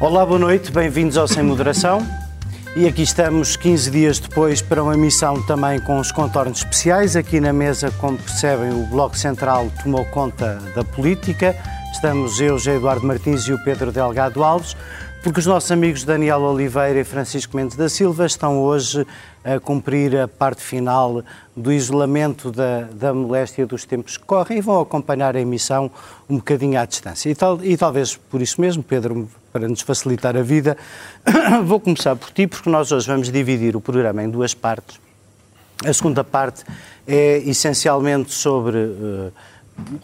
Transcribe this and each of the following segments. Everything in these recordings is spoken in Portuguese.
Olá, boa noite, bem-vindos ao Sem Moderação. E aqui estamos 15 dias depois para uma emissão também com os contornos especiais. Aqui na mesa, como percebem, o Bloco Central tomou conta da política. Estamos eu, José Eduardo Martins e o Pedro Delgado Alves, porque os nossos amigos Daniel Oliveira e Francisco Mendes da Silva estão hoje a cumprir a parte final do isolamento da, da moléstia dos tempos que correm e vão acompanhar a emissão um bocadinho à distância. E, tal, e talvez por isso mesmo, Pedro, para nos facilitar a vida, vou começar por ti, porque nós hoje vamos dividir o programa em duas partes. A segunda parte é essencialmente sobre uh,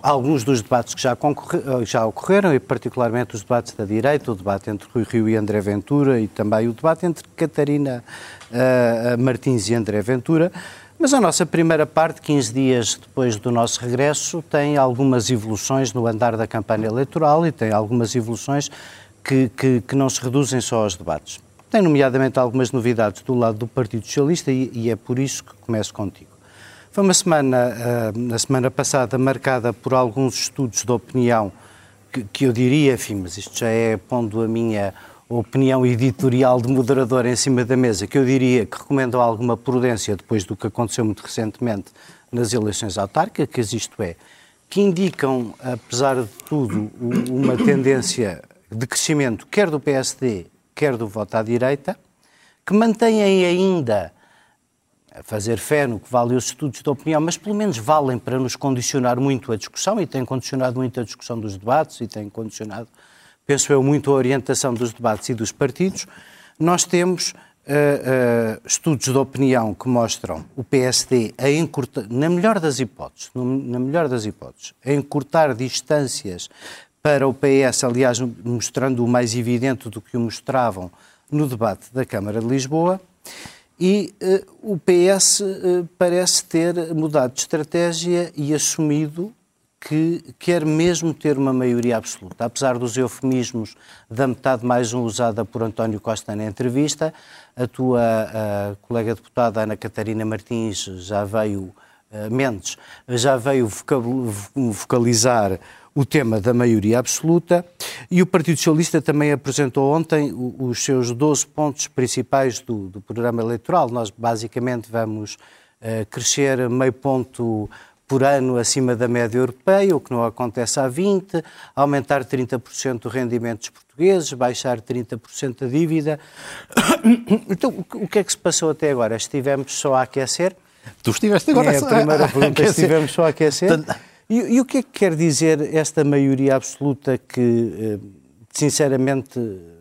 alguns dos debates que já, eh, já, ocorreram, e particularmente os debates da direita, o debate entre Rui Rio e André Ventura e também o debate entre Catarina uh, Martins e André Ventura. Mas a nossa primeira parte, 15 dias depois do nosso regresso, tem algumas evoluções no andar da campanha eleitoral e tem algumas evoluções que, que, que não se reduzem só aos debates. Tem, nomeadamente, algumas novidades do lado do Partido Socialista e, e é por isso que começo contigo. Foi uma semana, uh, na semana passada, marcada por alguns estudos de opinião que, que eu diria, enfim, mas isto já é pondo a minha opinião editorial de moderador em cima da mesa, que eu diria que recomendam alguma prudência depois do que aconteceu muito recentemente nas eleições autárquicas, isto é, que indicam, apesar de tudo, uma tendência de crescimento quer do PSD, quer do voto à direita, que mantêm ainda a fazer fé no que valem os estudos de opinião, mas pelo menos valem para nos condicionar muito a discussão e têm condicionado muito a discussão dos debates e têm condicionado penso eu, muito a orientação dos debates e dos partidos, nós temos uh, uh, estudos de opinião que mostram o PSD a encurtar, na melhor das hipóteses, no, na melhor das hipóteses, a encurtar distâncias para o PS, aliás, mostrando o mais evidente do que o mostravam no debate da Câmara de Lisboa, e uh, o PS parece ter mudado de estratégia e assumido que quer mesmo ter uma maioria absoluta. Apesar dos eufemismos da metade mais um usada por António Costa na entrevista, a tua a colega deputada Ana Catarina Martins já veio, Mendes, já veio vocalizar o tema da maioria absoluta e o Partido Socialista também apresentou ontem os seus 12 pontos principais do, do programa eleitoral. Nós basicamente vamos uh, crescer meio ponto por ano acima da média europeia, o que não acontece há 20, aumentar 30% o rendimento dos portugueses, baixar 30% a dívida. Então, o que é que se passou até agora? Estivemos só a aquecer? Tu estiveste agora é a primeira pergunta, estivemos só a aquecer. E, e, o que é que quer dizer esta maioria absoluta que, eh, sinceramente,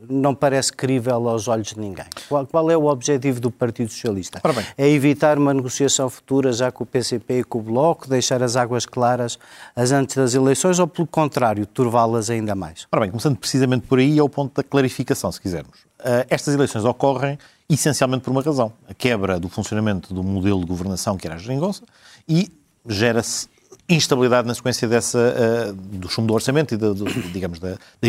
não parece crível aos olhos de ninguém. Qual, qual é o objetivo do Partido Socialista? É evitar uma negociação futura já com o PCP e com o Bloco, deixar as águas claras as antes das eleições ou, pelo contrário, turvá-las ainda mais? Ora bem, começando precisamente por aí, é o ponto da clarificação, se quisermos. Uh, estas eleições ocorrem essencialmente por uma razão: a quebra do funcionamento do modelo de governação que era a geringonça e gera-se instabilidade na sequência dessa, uh, do chumbo do orçamento e, da, digamos, da, da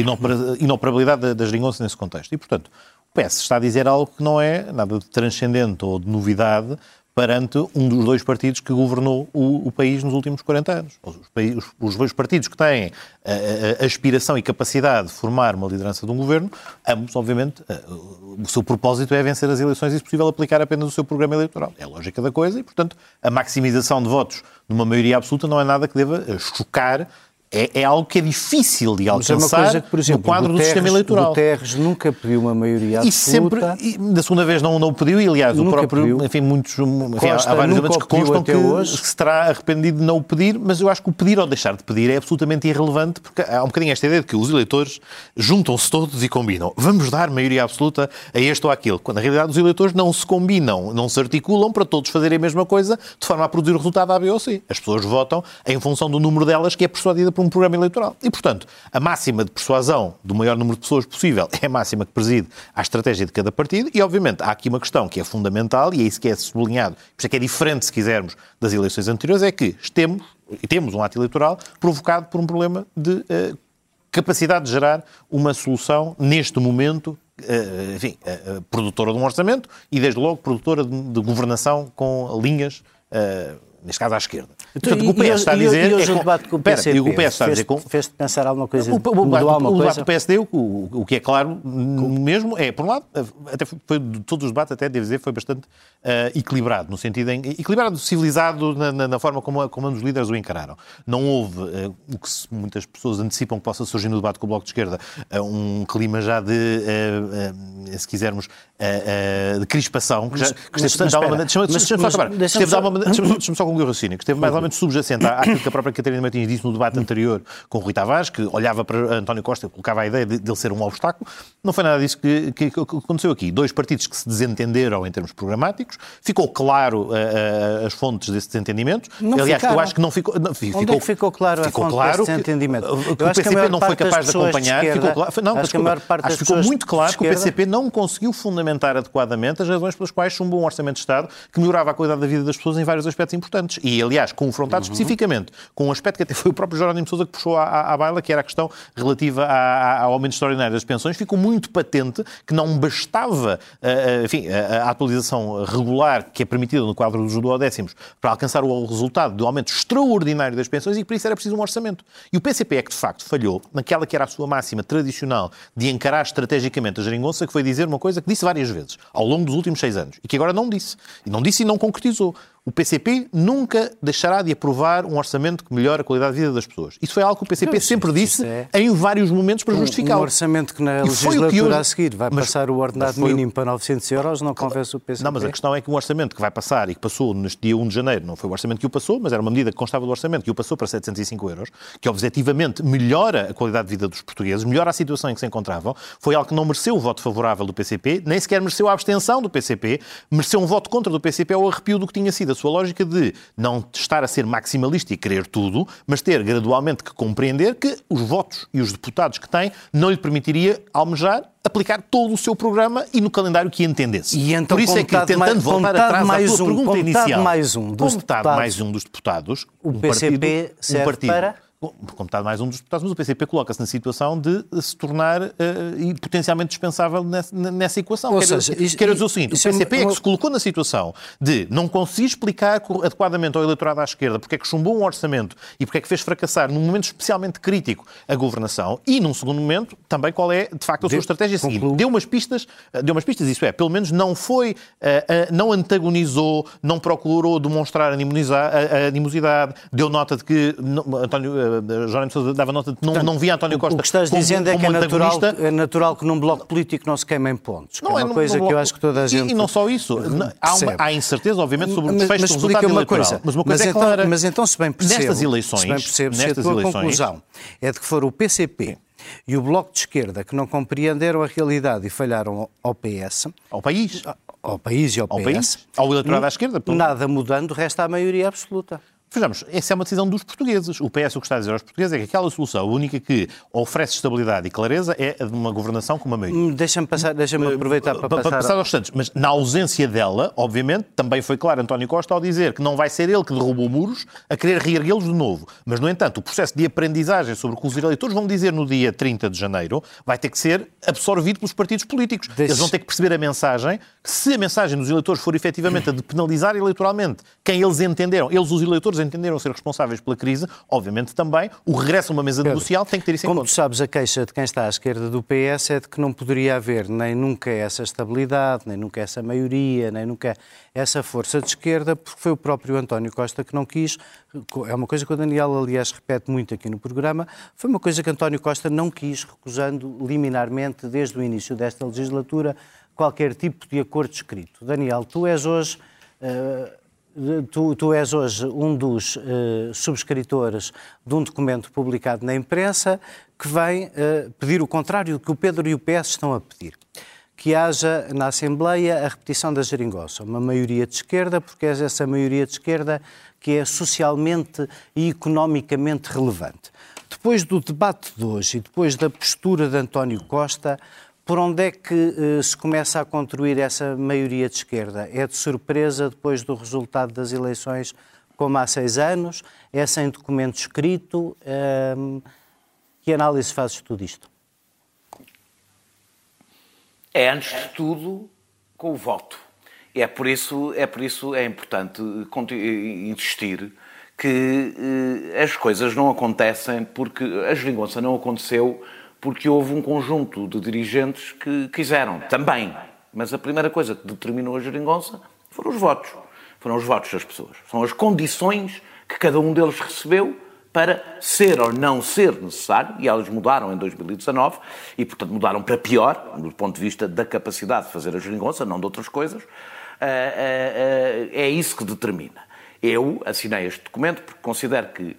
inoperabilidade da geringonça nesse contexto. E, portanto, o PS está a dizer algo que não é nada de transcendente ou de novidade perante um dos dois partidos que governou o, o país nos últimos 40 anos. Os, os, os, dois partidos que têm a, a, a, aspiração e capacidade de formar uma liderança de um governo, ambos, obviamente, a, o seu propósito é vencer as eleições e, se possível, aplicar apenas o seu programa eleitoral. É a lógica da coisa e, portanto, a maximização de votos numa maioria absoluta não é nada que deva chocar é, é, algo que é difícil de alcançar Mas é uma coisa que, por exemplo, no quadro Guterres, do sistema eleitoral. Guterres nunca pediu uma maioria absoluta. E sempre, e da segunda vez não, não pediu, e aliás, nunca o próprio, pediu. enfim, muitos, enfim, há vários elementos que constam que hoje. se terá arrependido de não o pedir, mas eu acho que o pedir ou deixar de pedir é absolutamente irrelevante, porque há um bocadinho esta ideia de que os eleitores juntam-se todos e combinam. Vamos dar maioria absoluta a este ou àquele, quando na realidade os eleitores não se combinam, não se articulam para todos fazerem a mesma coisa, de forma a produzir o resultado A, B ou C. As pessoas votam em função do número delas que é persuadida por um programa eleitoral. E, portanto, a máxima de persuasão do maior número de pessoas possível é a máxima que preside à estratégia de cada partido e, obviamente, há aqui uma questão que é fundamental e é isso que é sublinhado, por isso é que é diferente, se quisermos, das eleições anteriores, é que temos, temos um ato eleitoral provocado por um problema de uh, capacidade de gerar uma solução neste momento Uh, enfim, uh, produtora de um orçamento e, desde logo, produtora de, de governação com linhas, neste caso, à esquerda. Portanto, que o PS está a dizer. E hoje é o debate com o PCP o PS está a dizer com... fez pensar alguma coisa? O, o, o, alguma o debate do PSD, o, o, que é claro mesmo, é, por um lado, até foi, de todos os debates, até devo dizer, foi bastante uh, equilibrado, no sentido em. equilibrado, civilizado na, na, na forma como, como os líderes o encararam. Não houve uh, o que muitas pessoas antecipam que possa surgir no debate com o Bloco de Esquerda, uh, um clima já de, se quisermos, de crispação, que, já, que esteve Deixa-me só concluir o raciocínio, que esteve mais ou menos subjacente àquilo que a própria Catarina Martins disse no debate anterior com o Rui Tavares, que olhava para António Costa e colocava a ideia de, de ele ser um obstáculo. Não foi nada disso que, que, que, aconteceu aqui. Dois partidos que se desentenderam em termos programáticos, ficou claro uh, uh, as fontes desse desentendimento. Não Aliás, ficaram. eu acho que não ficou. Não, ficou Onde é que ficou claro ficou a fonte claro desse desentendimento? Que, que o PCP não foi capaz de acompanhar. De ficou claro, não, acho, que, acho ficou muito claro que o PCP não conseguiu fundamentar adequadamente as razões pelas quais chumbou um orçamento de Estado que melhorava a qualidade da vida das pessoas em vários aspectos importantes. E, aliás, confrontado uhum. especificamente com um aspecto que até foi o próprio Jerónimo Sousa que puxou à, à, à baila, que era a questão relativa à, ao aumento extraordinário das pensões, ficou muito patente que não bastava, uh, enfim, a, a, atualização regular que é permitida no quadro dos duodécimos para alcançar o resultado do aumento extraordinário das pensões e que por isso era preciso um orçamento. E o PCP é que, de facto, falhou naquela que era a sua máxima tradicional de encarar estrategicamente a geringonça, que foi dizer uma coisa que disse várias vezes ao longo dos últimos seis anos e que agora não disse. E não disse e não concretizou o PCP nunca deixará de aprovar um orçamento que melhore a qualidade de vida das pessoas. Isso foi algo que o PCP sempre disse é... em vários momentos para justificar. Um orçamento que na legislatura que a seguir vai mas, passar o ordenado mínimo para 900 euros, não convence o PCP? Não, mas a questão é que um orçamento que vai passar e que passou neste dia 1 de janeiro, não foi o orçamento que o passou, mas era uma medida que constava do orçamento que o passou para 705 euros, que objetivamente melhora a qualidade de vida dos portugueses, melhora a situação em que se encontravam, foi algo que não mereceu o voto favorável do PCP, nem sequer mereceu a abstenção do PCP, mereceu um voto contra do PCP ao arrepio do que tinha sido sua lógica de não estar a ser maximalista e querer tudo, mas ter gradualmente que compreender que os votos e os deputados que tem não lhe permitiria almejar aplicar todo o seu programa e no calendário que entendesse. E então, Por isso é que, tentando mais, voltar atrás mais à tua um, pergunta inicial, mais um dos deputados, mais um dos deputados, o um PCP partido, serve um partido, para como está mais um dos deputados, mas o PCP coloca-se na situação de se tornar uh, e potencialmente dispensável nessa, nessa equação. Ou quero, seja, isso, quero dizer o seguinte, o PCP é, é, que se colocou na situação de não conseguir explicar adequadamente ao eleitorado à esquerda porque é que chumbou um orçamento e porque é que fez fracassar num momento especialmente crítico a governação e, num segundo momento, também qual é, de facto, a sua de, estratégia seguinte. Concluo. Deu umas pistas, eh, deu umas pistas, isso é, pelo menos não foi, uh, uh, não antagonizou, não procurou demonstrar animosidade, deu nota de que António Jerónimo Sousa dava nota de que não, não via António Costa O que estás como, dizendo é que é natural, é natural que num bloco político não se queimem pontos. Não é, é uma coisa bloco... que eu acho que toda a gente. E, e não só isso. Há, uma, há incerteza, obviamente, sobre o desfecho do resultado eleitoral. Coisa, mas uma coisa mas é então, clara. Mas então, se bem percebo, nestas eleições, se bem percebo, nestas se a eleições, conclusão é de que for o PCP e o Bloco de Esquerda que não compreenderam a realidade e falharam ao PS. Ao país. Ao país e ao, ao PS. País, ao eleitorado à esquerda. Nada mudando, resta a maioria absoluta. Vejamos, essa é uma decisão dos portugueses. O PS o que está a dizer aos portugueses é que aquela solução única que oferece estabilidade e clareza é a de uma governação com uma maioria. Hum, deixa-me deixa aproveitar para, para passar... Para passar aos Santos. Mas na ausência dela, obviamente, também foi claro António Costa ao dizer que não vai ser ele que derrubou muros a querer reerguê-los de novo. Mas, no entanto, o processo de aprendizagem sobre o que os eleitores vão dizer no dia 30 de janeiro vai ter que ser absorvido pelos partidos políticos. Deixe... Eles vão ter que perceber a mensagem, que se a mensagem dos eleitores for efetivamente a de penalizar eleitoralmente quem eles entenderam, eles, os eleitores, entenderam ser responsáveis pela crise, obviamente também o regresso a uma mesa Pedro, negocial tem que ter isso em como conta. Como tu sabes, a queixa de quem está à esquerda do PS é de que não poderia haver nem nunca essa estabilidade, nem nunca essa maioria, nem nunca essa força de esquerda, porque foi o próprio António Costa que não quis. É uma coisa que o Daniel, aliás, repete muito aqui no programa. Foi uma coisa que António Costa não quis, recusando liminarmente, desde o início desta legislatura, qualquer tipo de acordo escrito. Daniel, tu és hoje. Uh, Tu, tu, és hoje um dos uh, subscritores de um documento publicado na imprensa que vem uh, pedir o contrário do que o Pedro e o PS estão a pedir. Que haja na Assembleia a repetição da geringonça, uma maioria de esquerda, porque é essa maioria de esquerda que é socialmente e economicamente relevante. Depois do debate de hoje e depois da postura de António Costa, por onde é que uh, se começa a construir essa maioria de esquerda? É de surpresa depois do resultado das eleições, como há seis anos? É sem documento escrito? Uh, que análise fazes tudo isto? É, antes de tudo, com o voto. É por isso é, por isso é importante insistir que eh, as coisas não acontecem porque a geringonça não aconteceu porque houve um conjunto de dirigentes que quiseram também. Mas a primeira coisa que determinou a geringonça foram os votos. Foram os votos das pessoas. São as condições que cada um deles recebeu para ser ou não ser necessário, e elas mudaram em 2019, e portanto mudaram para pior, do ponto de vista da capacidade de fazer a geringonça, não de outras coisas, eh, eh, é isso que determina. Eu assinei este documento porque considero que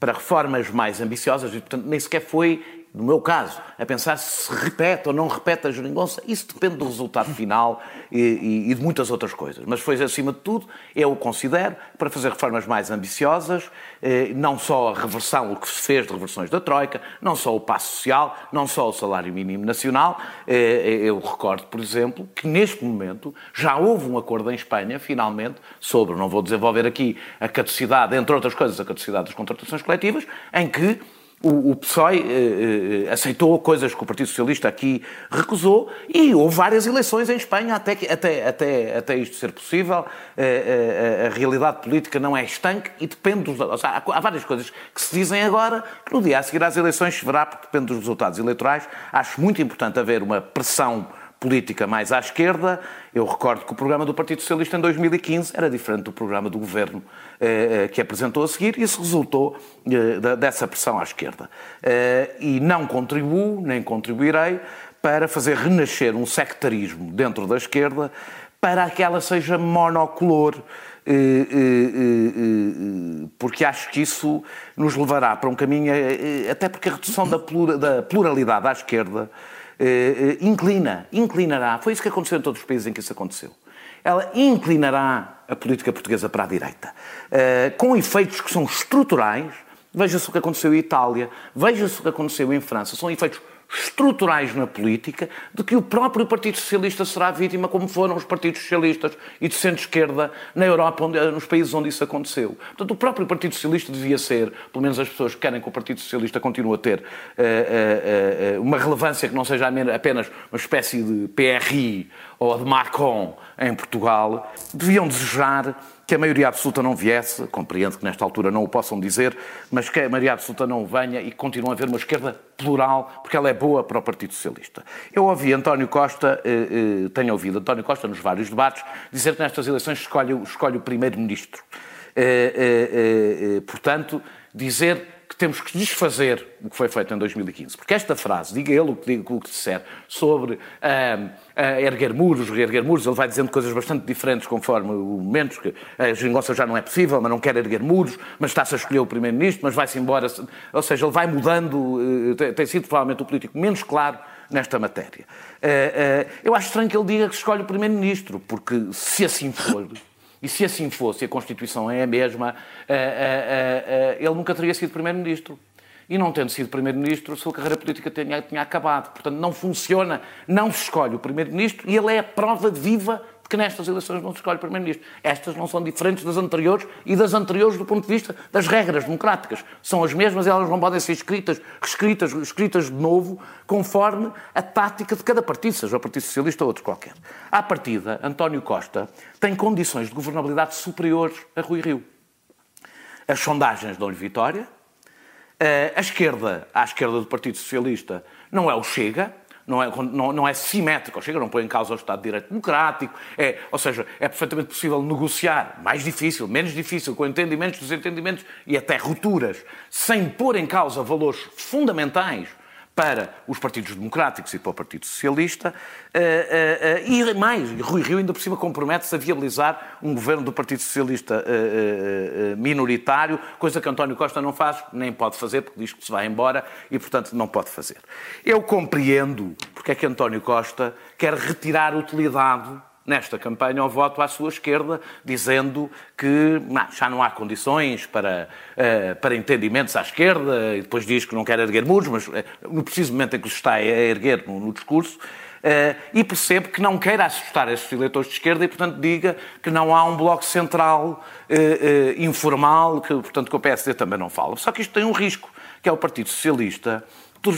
para reformas mais ambiciosas, e portanto nem sequer foi no meu caso, a pensar se repete ou não repete a geringonça, isso depende do resultado final e, e, e, de muitas outras coisas. Mas foi, acima de tudo, eu considero, para fazer reformas mais ambiciosas, eh, não só a reversão, o que se fez de reversões da Troika, não só o passo social, não só o salário mínimo nacional. Eh, eu recordo, por exemplo, que neste momento já houve um acordo em Espanha, finalmente, sobre, não vou desenvolver aqui a caducidade, entre outras coisas, a caducidade das contratações coletivas, em que o, o PSOE eh, eh, aceitou coisas que o Partido Socialista aqui recusou e houve várias eleições em Espanha até, até, até, até isto ser possível. Eh, eh, a realidade política não é estanque e depende dos. Seja, há várias coisas que se dizem agora que no dia a seguir às eleições se verá, porque depende dos resultados eleitorais. Acho muito importante haver uma pressão política mais à esquerda. Eu recordo que o programa do Partido Socialista em 2015 era diferente do programa do governo eh, eh, que apresentou a seguir, isso resultou eh, dessa pressão à esquerda. Eh, e não contribuo, nem contribuirei, para fazer renascer um sectarismo dentro da esquerda para que ela seja monocolor. Eh, eh, porque acho que isso nos levará para um caminho, até porque a redução da pluralidade à esquerda eh, eh, inclina, inclinará, foi isso que aconteceu em todos os países em que isso aconteceu, ela inclinará a política portuguesa para a direita, eh, com efeitos que são estruturais. Veja-se o que aconteceu em Itália, veja-se o que aconteceu em França, são efeitos estruturais na política de que o próprio Partido Socialista será vítima, como foram os partidos socialistas e de centro-esquerda na Europa, onde, nos países onde isso aconteceu. Portanto, o próprio Partido Socialista devia ser, pelo menos as pessoas que querem que o Partido Socialista continue a ter uh, uh, uh, uma relevância que não seja apenas uma espécie de PRI ou de Macron em Portugal, deviam desejar que a maioria absoluta não viesse, compreendo que nesta altura não o possam dizer, mas que a maioria absoluta não venha e continue a haver uma esquerda plural, porque ela é boa para o Partido Socialista. Eu ouvi António Costa, eh, eh, tenho ouvido António Costa nos vários debates, dizer que nestas eleições escolhe, escolhe o primeiro-ministro. Eh, eh, eh portanto, dizer que temos que desfazer o que foi feito em 2015. Porque esta frase, diga ele o que, o que disser, sobre uh, uh, erguer muros, reerguer muros, ele vai dizendo coisas bastante diferentes conforme o momento, que a geringonça já não é possível, mas não quer erguer muros, mas está-se a escolher o Primeiro-Ministro, mas vai-se embora. Ou seja, ele vai mudando, uh, tem, tem, sido provavelmente o político menos claro nesta matéria. Uh, eu acho estranho que ele diga que escolhe o Primeiro-Ministro, porque se assim for... E se assim fosse, a Constituição é a mesma, eh, eh, eh, ele nunca teria sido Primeiro-Ministro. E não tendo sido Primeiro-Ministro, a sua carreira política tinha, tinha acabado. Portanto, não funciona, não se escolhe o Primeiro-Ministro e ele é a prova viva de que nestas eleições não se escolhe Primeiro-Ministro. Estas não são diferentes das anteriores e das anteriores do ponto de vista das regras democráticas. São as mesmas e elas não podem ser escritas, reescritas, escritas de novo, conforme a tática de cada partido, seja o Partido Socialista ou outro qualquer. À partida, António Costa tem condições de governabilidade superiores a Rui Rio. As sondagens dão-lhe vitória, a esquerda, à esquerda do Partido Socialista, não é o Chega, não é, não, não é simétrico, Chega não põe em causa o Estado de Direito Democrático, é, ou seja, é perfeitamente possível negociar, mais difícil, menos difícil, com entendimentos, desentendimentos e até rupturas, sem pôr em causa valores fundamentais para os partidos democráticos e para o Partido Socialista, uh, uh, uh, e mais, Rui Rio ainda por cima compromete-se a viabilizar um governo do Partido Socialista minoritário, coisa que António Costa não faz, nem pode fazer, porque diz que se vai embora e, portanto, não pode fazer. Eu compreendo porque é que António Costa quer retirar utilidade nesta campanha ao voto à sua esquerda, dizendo que não, já não há condições para, uh, para entendimentos à esquerda, e depois diz que não quer erguer muros, mas uh, no preciso momento em que se está a erguer no, no discurso, uh, e percebe que não quer assustar esses eleitores de esquerda e, portanto, diga que não há um bloco central informal, que, portanto, que o PSD também não fala. Só que isto tem um risco, que é o Partido Socialista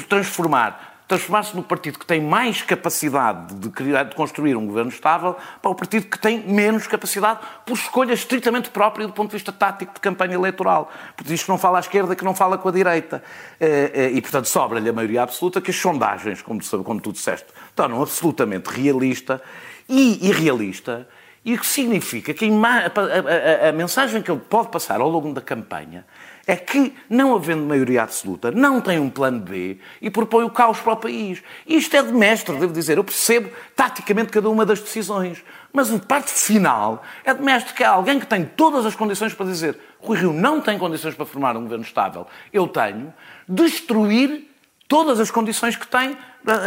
transformar transformar-se no partido que tem mais capacidade de, criar, de construir um governo estável para o partido que tem menos capacidade por escolha estritamente própria do ponto de vista tático de campanha eleitoral. Porque diz que não fala à esquerda, que não fala com a direita. Eh, eh, e, portanto, sobra-lhe a maioria absoluta que as sondagens, como tu, como tu disseste, tornam absolutamente realista e irrealista. E o que significa que a, a, a, mensagem que ele pode passar ao longo da campanha é que, não havendo maioria absoluta, não tem um plano B e propõe o caos para o país. Isto é de mestre, devo dizer. Eu percebo taticamente cada uma das decisões. Mas a parte final é de mestre que é alguém que tem todas as condições para dizer Rui Rio não tem condições para formar um governo estável. Eu tenho. Destruir todas as condições que tem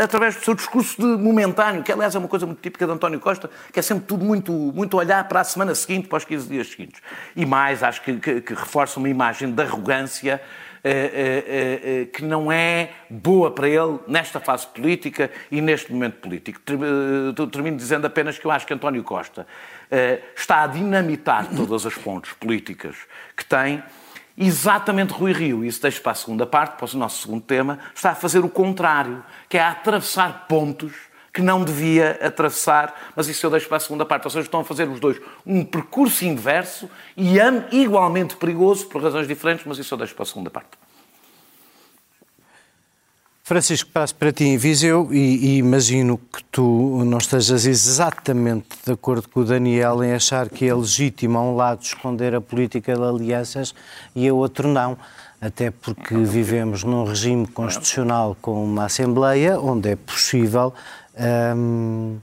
através do seu discurso de momentâneo, que aliás é uma coisa muito típica de António Costa, que é sempre tudo muito, muito olhar para a semana seguinte, para os 15 dias seguintes. E mais, acho que, que, que reforça uma imagem de arrogância eh, eh, eh, que não é boa para ele nesta fase política e neste momento político. Termino dizendo apenas que eu acho que António Costa está a dinamitar todas as pontes políticas que tem exatamente Rui Rio, isso deixa para a segunda parte, para o nosso segundo tema, está a fazer o contrário, que é a atravessar pontos que não devia atravessar, mas isso eu deixo para a segunda parte. Ou seja, estão a fazer os dois um percurso inverso e igualmente perigoso, por razões diferentes, mas isso eu deixo para a segunda parte. Francisco, passo para ti em Viseu e, e, imagino que tu não estejas exatamente de acordo com o Daniel em achar que é legítimo a um lado esconder a política de alianças e a outro não. Até porque vivemos num regime constitucional com uma Assembleia onde é possível. Hum,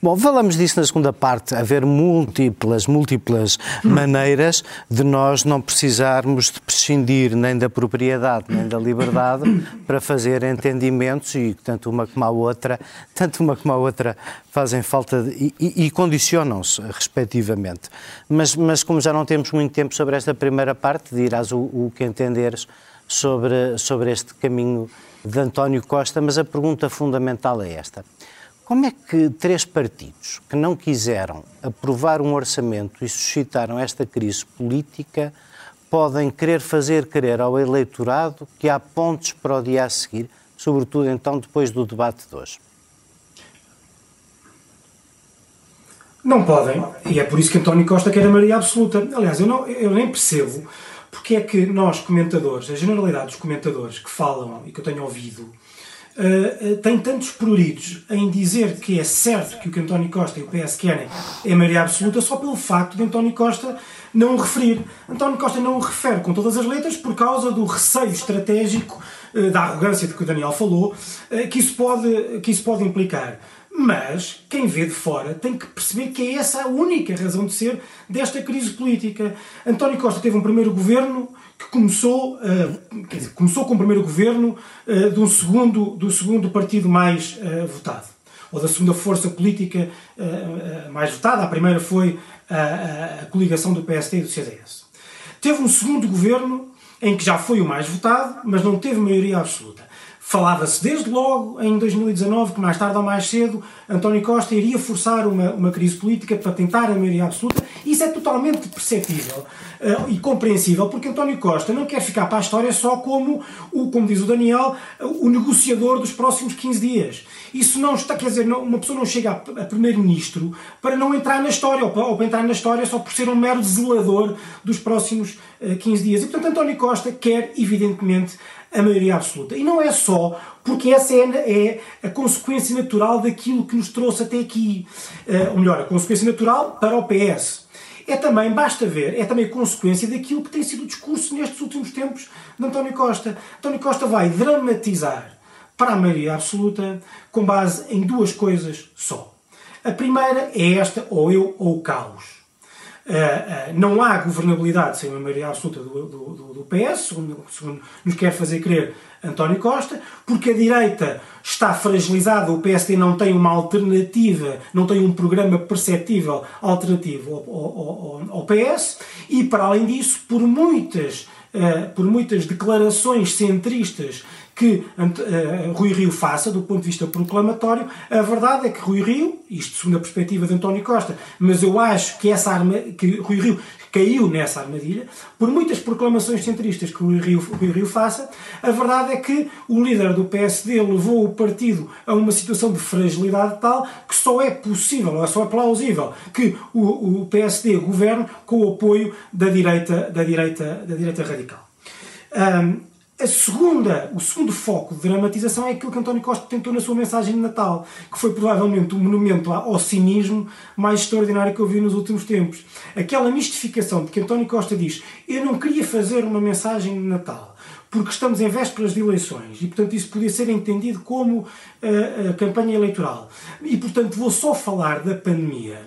Bom, falamos disso na segunda parte, haver múltiplas, múltiplas maneiras de nós não precisarmos de prescindir nem da propriedade nem da liberdade para fazer entendimentos e tanto uma como a outra, tanto uma como a outra fazem falta de, e, e condicionam-se respectivamente. Mas, mas como já não temos muito tempo sobre esta primeira parte, dirás o, o que entenderes sobre, sobre este caminho de António Costa, mas a pergunta fundamental é esta. Como é que três partidos que não quiseram aprovar um orçamento e suscitaram esta crise política podem querer fazer crer ao eleitorado que há pontos para o dia a seguir, sobretudo então depois do debate de hoje? Não podem, e é por isso que António Costa quer a maioria absoluta. Aliás, eu, não, eu nem percebo porque é que nós, comentadores, a generalidade dos comentadores que falam e que eu tenho ouvido, uh, tem tantos pruridos em dizer que é certo que o que António Costa e o PS querem é maioria absoluta só pelo facto de António Costa não o referir. António Costa não o refere com todas as letras por causa do receio estratégico, uh, da arrogância de que o Daniel falou, que, isso pode, que isso pode implicar. Mas quem vê de fora tem que perceber que é essa a única razão de ser desta crise política. António Costa teve um primeiro governo que começou, uh, dizer, começou com o primeiro governo uh, do, segundo, do segundo partido mais uh, votado, ou da segunda força política mais votada. A primeira foi a, a, coligação do PSD e do CDS. Teve um segundo governo em que já foi o mais votado, mas não teve maioria absoluta. Falava-se desde logo, em 2019, que mais tarde ou mais cedo António Costa iria forçar uma, uma crise política para tentar a maioria absoluta. Isso é totalmente perceptível uh, e compreensível, porque António Costa não quer ficar para a história só como, o, como diz o Daniel, o negociador dos próximos 15 dias. Isso não está, quer dizer, não, uma pessoa não chega a, a primeiro-ministro para não entrar na história, ou para, ou para, entrar na história só por ser um mero zelador dos próximos uh, eh, 15 dias. E, portanto, António Costa quer, evidentemente, a maioria absoluta. E não é só porque essa é, é a consequência natural daquilo que nos trouxe até aqui. Uh, ou melhor, a consequência natural para o PS. É também, basta ver, é também consequência daquilo que tem sido o discurso nestes últimos tempos de António Costa. António Costa vai dramatizar para a maioria absoluta com base em duas coisas só. A primeira é esta, ou eu ou o caos. Uh, uh, não há governabilidade sem uma maioria absoluta do, do, do PS, segundo, segundo, nos quer fazer crer António Costa, porque a direita está fragilizada, o PSD não tem uma alternativa, não tem um programa perceptível alternativo ao, ao, ao, ao PS, e para além disso, por muitas, uh, por muitas declarações centristas que uh, Rui Rio faça, do ponto de vista proclamatório. A verdade é que Rui Rio, isto segundo a perspectiva de António Costa, mas eu acho que essa arma, que Rui Rio caiu nessa armadilha, por muitas proclamações centristas que o Rio, o Rio faça, a verdade é que o líder do PSD levou o partido a uma situação de fragilidade tal que só é possível, ou só é plausível, que o, o PSD governe com o apoio da direita, da direita, da direita radical. Um, a segunda, o segundo foco de dramatização é aquilo que António Costa tentou na sua mensagem de Natal, que foi provavelmente o monumento ao cinismo mais extraordinário que eu vi nos últimos tempos. Aquela mistificação de que António Costa diz: Eu não queria fazer uma mensagem de Natal porque estamos em vésperas de eleições e, portanto, isso podia ser entendido como uh, campanha eleitoral. E, portanto, vou só falar da pandemia.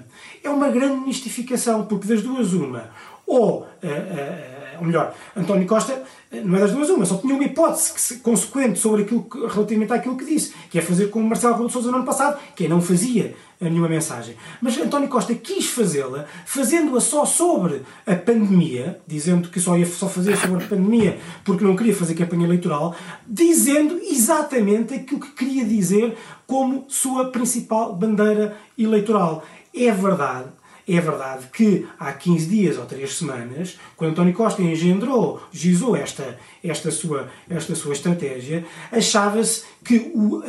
É uma grande mistificação, porque das duas, uma, ou, uh, uh, ou melhor, António Costa não é das duas uma, só tinha uma hipótese consequente sobre aquilo que, relativamente àquilo que disse, que é fazer como Marcelo Rebelo de Sousa no ano passado, que é não fazia nenhuma mensagem. Mas António Costa quis fazê-la, fazendo-a só sobre a pandemia, dizendo que só ia só fazer sobre a pandemia porque não queria fazer campanha eleitoral, dizendo exatamente aquilo que queria dizer como sua principal bandeira eleitoral. É verdade é verdade que há 15 dias ou 3 semanas, quando António Costa engendrou, gizou esta, esta, sua, esta sua estratégia, achava-se que o,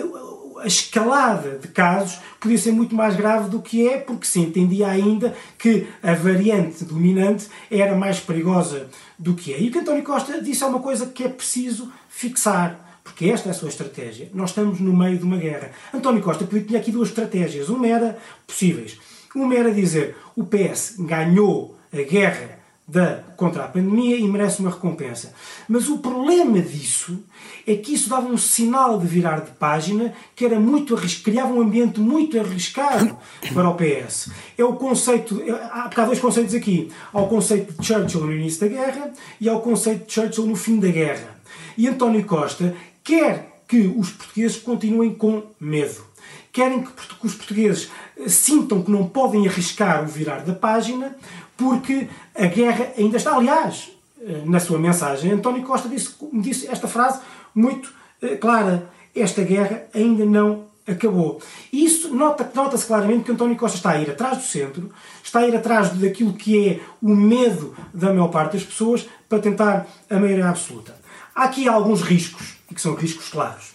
a escalada de casos podia ser muito mais grave do que é, porque se entendia ainda que a variante dominante era mais perigosa do que é. E o que António Costa disse é uma coisa que é preciso fixar porque esta é a sua estratégia. Nós estamos no meio de uma guerra. António Costa ter aqui duas estratégias. Uma era possíveis. Uma era dizer o PS ganhou a guerra da, contra a pandemia e merece uma recompensa. Mas o problema disso é que isso dava um sinal de virar de página que era muito criava um ambiente muito arriscado para o PS. É o conceito, é, há, dois conceitos aqui. Há o conceito de Churchill no início da guerra e há o conceito de Churchill no fim da guerra. E António Costa quer que os portugueses continuem com medo querem que, os portugueses eh, sintam que não podem arriscar o virar da página, porque a guerra ainda está. Aliás, eh, na sua mensagem, António Costa disse, disse esta frase muito eh, clara: esta guerra ainda não acabou. E isso nota-se nota claramente que António Costa está a ir atrás do centro, está a ir atrás daquilo que é o medo da maior parte das pessoas para tentar a maioria absoluta. Há aqui alguns riscos, e que são riscos claros.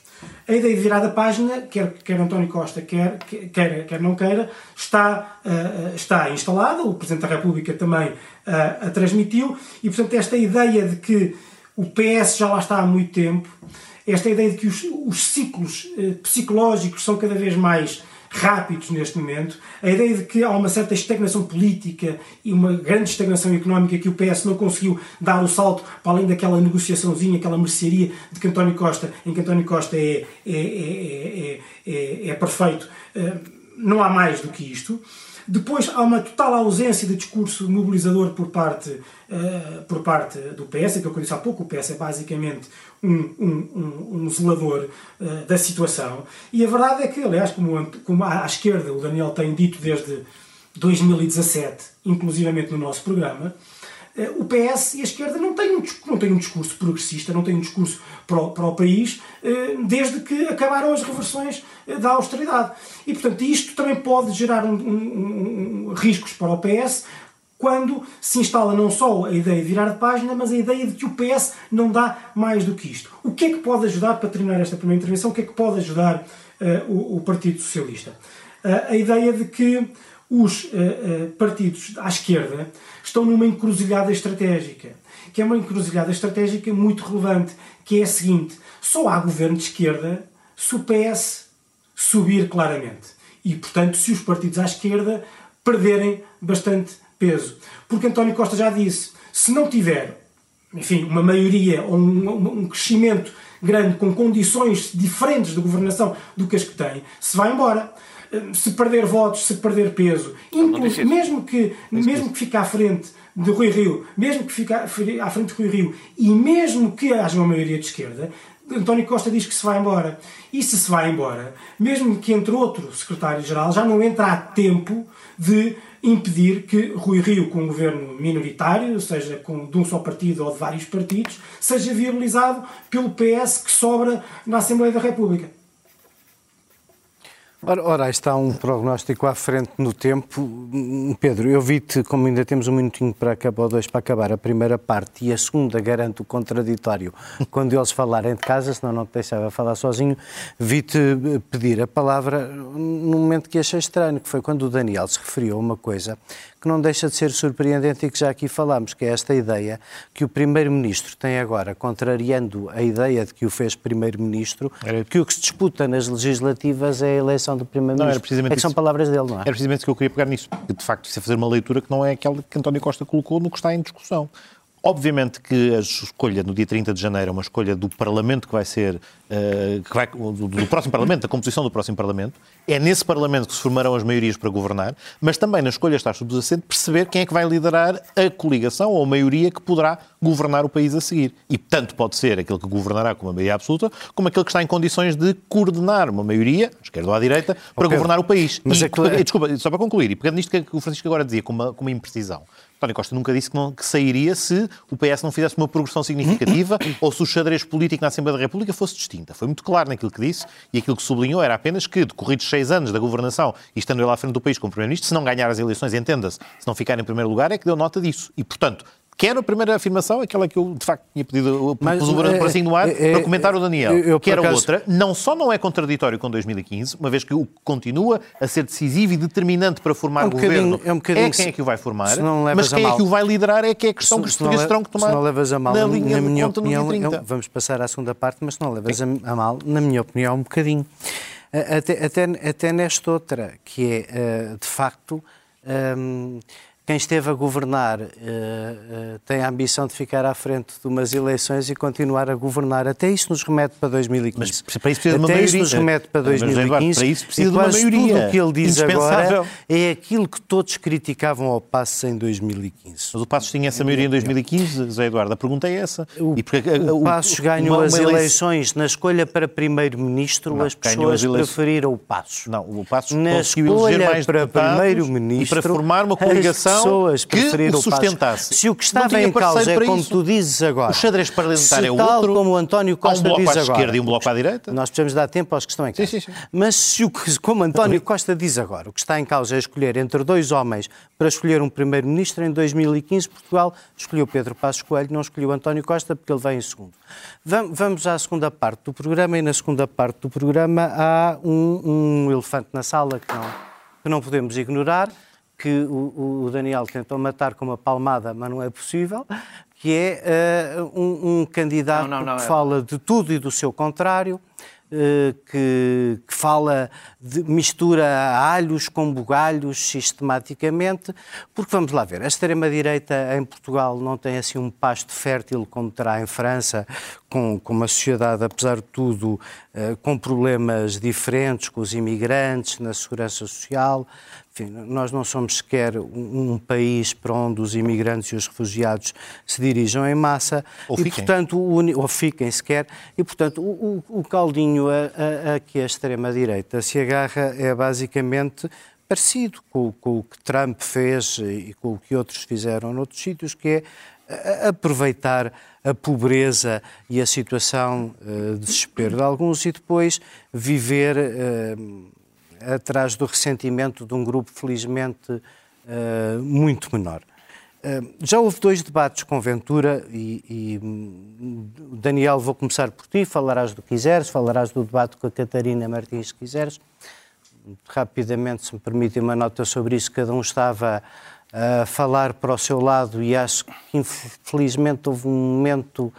A ideia de virar da página, quer, quer António Costa quer, quer, quer não queira, está, uh, está instalada, o Presidente da República também uh, a transmitiu, e portanto esta ideia de que o PS já lá está há muito tempo, esta ideia de que os, os ciclos uh, psicológicos são cada vez mais rápidos neste momento, a ideia de que há uma certa estagnação política e uma grande estagnação económica que o PS não conseguiu dar o salto para além daquela negociaçãozinha, aquela mercearia de que António Costa, em que António Costa é, é, é, é, é perfeito, não há mais do que isto. Depois há uma total ausência de discurso mobilizador por parte, uh, por parte do PS, que eu disse há pouco, o PS é basicamente um, um, um, zelador uh, da situação. E a verdade é que, aliás, como, como à, esquerda o Daniel tem dito desde 2017, inclusivamente no nosso programa, eh, o PS e a esquerda não têm um, não têm um discurso progressista, não têm um discurso para o, para o país, desde que acabaram as reversões da austeridade. E, portanto, isto também pode gerar um, um, riscos para o PS quando se instala não só a ideia de virar de página, mas a ideia de que o PS não dá mais do que isto. O que é que pode ajudar, para terminar esta primeira intervenção, o que é que pode ajudar uh, o, o, Partido Socialista? Uh, a ideia de que os uh, partidos à esquerda estão numa encruzilhada estratégica, que é uma encruzilhada estratégica muito relevante, que é a seguinte: só há governo de esquerda se o PS subir claramente. E, portanto, se os partidos à esquerda perderem bastante peso. Porque António Costa já disse, se não tiver, enfim, uma maioria ou um, um crescimento grande com condições diferentes de governação do que as que tem, se vai embora se perder votos, se perder peso, mesmo que, mesmo que fique à frente de Rui Rio, mesmo que fique à frente de Rui Rio e mesmo que haja uma maioria de esquerda, António Costa diz que se vai embora. E se se vai embora, mesmo que entre outro secretário-geral, já não entra a tempo de impedir que Rui Rio, com um governo minoritário, seja, com, de um só partido ou de vários partidos, seja viabilizado pelo PS que sobra na Assembleia da República. Ora, ora, aí está um prognóstico à frente no tempo. Pedro, eu vi-te, como ainda temos um minutinho para acabar, ou dois para acabar a primeira parte e a segunda garanto o contraditório quando eles falarem de casa, senão não te deixava falar sozinho, vi-te pedir a palavra num momento que achei estranho, que foi quando o Daniel se referiu a uma coisa que não deixa de ser surpreendente e que já aqui falámos, que é esta ideia que o Primeiro-Ministro tem agora, contrariando a ideia de que o fez Primeiro-Ministro, que o que se disputa nas legislativas é a eleição do Primeiro-Ministro. É que são palavras dele, não é? Era precisamente isso que eu queria pegar nisso, de facto isso é fazer uma leitura que não é aquela que António Costa colocou no que está em discussão. Obviamente que a escolha no dia 30 de janeiro é uma escolha do Parlamento que vai ser, uh, que vai, do, do, próximo Parlamento, da composição do próximo Parlamento. É nesse Parlamento que se formarão as maiorias para governar, mas também na escolha está subjacente perceber quem é que vai liderar a coligação ou a maioria que poderá governar o país a seguir. E tanto pode ser aquele que governará com uma maioria absoluta, como aquele que está em condições de coordenar uma maioria, à esquerda ou à direita, para governar o país. Mas e, é que... Desculpa, só para concluir, e pegando nisto que o Francisco agora dizia, com uma, com uma imprecisão. António Costa nunca disse que, não, que, sairia se o PS não fizesse uma progressão significativa ou se o xadrez político na Assembleia da República fosse distinta. Foi muito claro naquilo que disse e aquilo que sublinhou era apenas que, decorridos seis anos da governação e estando ele à frente do país como Primeiro-Ministro, se não ganhar as eleições, entenda-se, se não ficar em primeiro lugar, é que deu nota disso. E, portanto, Quero a primeira afirmação, aquela que eu de facto tinha pedido, Mas, pus o é, bracinho no ar, é, para comentar o Daniel. Eu, eu, que era acaso... outra, não só não é contraditório com 2015, uma vez que o continua a ser decisivo e determinante para formar é um governo, é, um é quem é que o vai formar, mas quem é que o vai liderar é que é a questão se, que os portugueses terão que tomar. Se não levas a mal, na, linha na minha opinião, eu, vamos passar à segunda parte, mas se não levas a, a mal, na minha opinião, um bocadinho. Até, até, até nesta outra, que é, eh, de facto, um, quem esteve a governar uh, uh, tem a ambição de ficar à frente de umas eleições e continuar a governar. Até isso nos remete para 2015. Mas para isso precisa Até de uma maioria. isso nos remete para 2015. Para isso precisa de uma maioria. tudo o que ele diz agora é aquilo que todos criticavam ao Passos em 2015. Mas o Passos tinha essa maioria em 2015, José Eduardo. A pergunta é essa. O, e porque, o, o Passos ganhou as eleições na escolha para primeiro-ministro, as pessoas preferiram o Passos. Não, o Passos na conseguiu eleger mais para primeiro-ministro e para formar uma coligação pessoas que o sustentasse. Se o que estava em causa é como tu dizes agora. O xadrez parlamentar é outro. Tal como o António Costa um bloco diz à agora. esquerda e um bloco à direita. Nós precisamos dar tempo aos que estão em causa. Sim, sim, sim. Mas se o que, como António Costa diz agora, o que está em causa é escolher entre dois homens para escolher um primeiro-ministro, em 2015 Portugal escolheu Pedro Passos Coelho, não escolheu António Costa porque ele vem em segundo. Vamos à segunda parte do programa e na segunda parte do programa há um, um elefante na sala que não, que não podemos ignorar que o, o, Daniel tentou matar com uma palmada, mas não é possível, que é uh, um, um, candidato não, não, não, que é... fala de tudo e do seu contrário, uh, que, que, fala mistura alhos com bugalhos sistematicamente, porque vamos lá ver, a extrema-direita em Portugal não tem assim um pasto fértil como terá em França, com, com uma sociedade, apesar de tudo, uh, com problemas diferentes, com os imigrantes, na segurança social, enfim, nós não somos sequer um, um, país para onde os imigrantes e os refugiados se dirijam em massa. Ou e, fiquem. Portanto, o, ou fiquem sequer. E, portanto, o, o, o caldinho a, a, a que a extrema-direita se agarra é basicamente parecido com, com, o que Trump fez e com o que outros fizeram noutros sítios, que é aproveitar a pobreza e a situação uh, de desespero de alguns e depois viver uh, atrás do ressentimento de um grupo, felizmente, uh, muito menor. Já houve dois debates com Ventura e, e, hum, Daniel, vou começar por ti, falarás do que quiseres, falarás do debate com a Catarina Martins, se quiseres. Rapidamente, se me permitem uma nota sobre isso, cada um estava a falar para o seu lado e acho que infelizmente houve um momento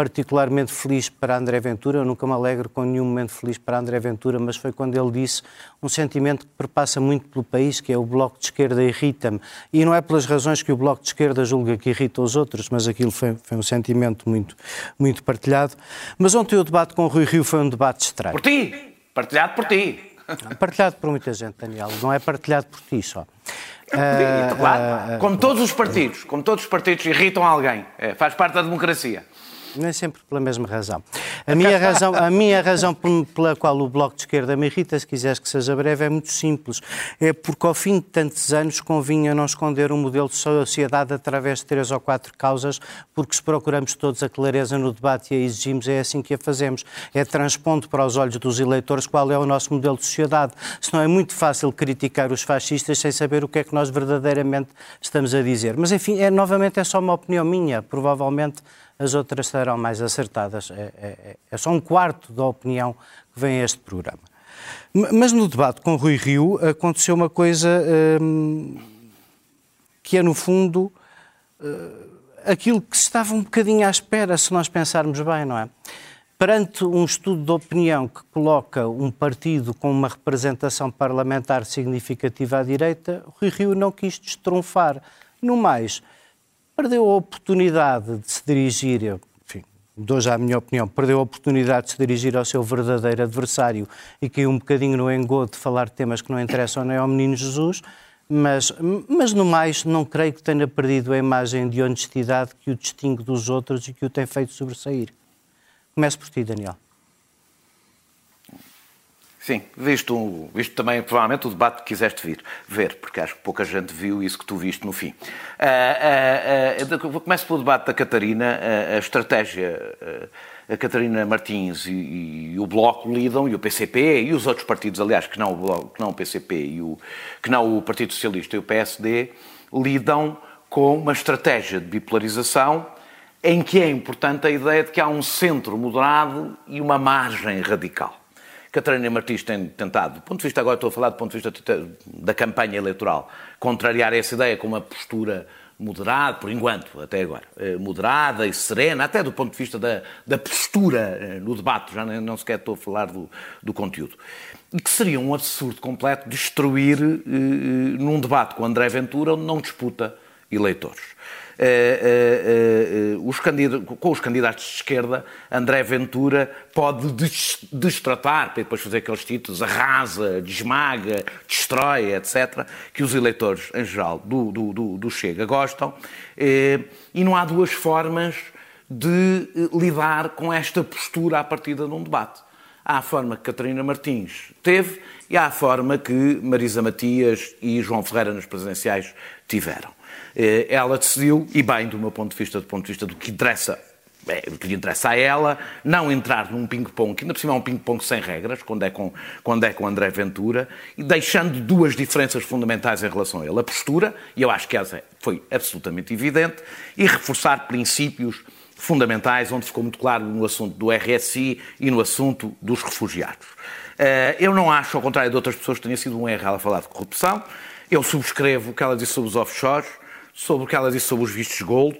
particularmente feliz para André Ventura. Eu nunca me alegro com nenhum momento feliz para André Ventura, mas foi quando ele disse um sentimento que perpassa muito pelo país, que é o Bloco de Esquerda irrita-me. E não é pelas razões que o Bloco de Esquerda julga que irrita os outros, mas aquilo foi, foi um sentimento muito, muito partilhado. Mas ontem o debate com o Rui Rio foi um debate estranho. Por ti! Partilhado por ti! Partilhado por muita gente, Daniel. Não é partilhado por ti só. Uh, claro, uh, como todos os partidos, como todos os partidos irritam alguém, é, faz parte da democracia. Nem sempre pela mesma razão. A minha razão, a minha razão pela qual o Bloco de Esquerda me irrita, se quiseres que seja breve, é muito simples. É porque ao fim de tantos anos convinha não esconder um modelo de sociedade através de três ou quatro causas, porque se procuramos todos a clareza no debate e a exigimos, é assim que a fazemos. É transpondo para os olhos dos eleitores qual é o nosso modelo de sociedade. Senão é muito fácil criticar os fascistas sem saber o que é que nós verdadeiramente estamos a dizer. Mas enfim, é, novamente é só uma opinião minha. Provavelmente as outras serão mais acertadas. É, é, é só um quarto da opinião que vem a este programa. Mas no debate com Rui Rio aconteceu uma coisa hum, que é, no fundo, hum, aquilo que se estava um bocadinho à espera, se nós pensarmos bem, não é? Perante um estudo de opinião que coloca um partido com uma representação parlamentar significativa à direita, Rui Rio não quis destronfar. No mais, perdeu a oportunidade de se dirigir, enfim, dou já a minha opinião, perdeu a oportunidade de se dirigir ao seu verdadeiro adversário e caiu um bocadinho no engodo de falar de temas que não interessam nem ao menino Jesus, mas, mas no mais não creio que tenha perdido a imagem de honestidade que o distingue dos outros e que o tem feito sobressair. Começo por ti, Daniel. Sim, visto, visto também provavelmente o debate que quiseste vir, ver, porque acho que pouca gente viu isso que tu viste no fim. Uh, uh, uh, começo pelo debate da Catarina, a estratégia, a Catarina Martins e, e, o Bloco lidam, e o PCP, e os outros partidos, aliás, que não o, Bloco, que não o PCP, e o, que não o Partido Socialista e o PSD, lidam com uma estratégia de bipolarização em que é importante a ideia de que há um centro moderado e uma margem radical. Catarina Martins tem tentado, do ponto de vista, agora estou a falar do ponto de vista da campanha eleitoral, contrariar essa ideia com uma postura moderada, por enquanto, até agora, eh, moderada e serena, até do ponto de vista da, da postura eh, no debate, já não sequer estou a falar do, do conteúdo. E que seria um absurdo completo destruir eh, num debate com André Ventura, onde não disputa eleitores. Uh, uh, uh, os com os candidatos de esquerda, André Ventura pode destratar, para depois fazer aqueles títulos, arrasa, desmaga, destrói, etc., que os eleitores, em geral, do, do, do, do Chega gostam. e não há duas formas de lidar com esta postura à partida de um debate. Há a forma que Catarina Martins teve e há a forma que Marisa Matias e João Ferreira nas presidenciais tiveram. Eh, ela decidiu, e bem do meu ponto de vista, do ponto de vista do que interessa é, que lhe interessa a ela, não entrar num ping-pong, que ainda por cima é um ping-pong sem regras, quando é, com, quando é com André Ventura, e deixando duas diferenças fundamentais em relação a ele. A postura, e eu acho que essa foi absolutamente evidente, e reforçar princípios fundamentais, onde ficou muito claro no assunto do RSI e no assunto dos refugiados. Eh, eu não acho, ao contrário de outras pessoas, que tenha sido um erro ela falar de corrupção. Eu subscrevo o que ela disse sobre os offshores sobre o que ela disse sobre os vistos gold,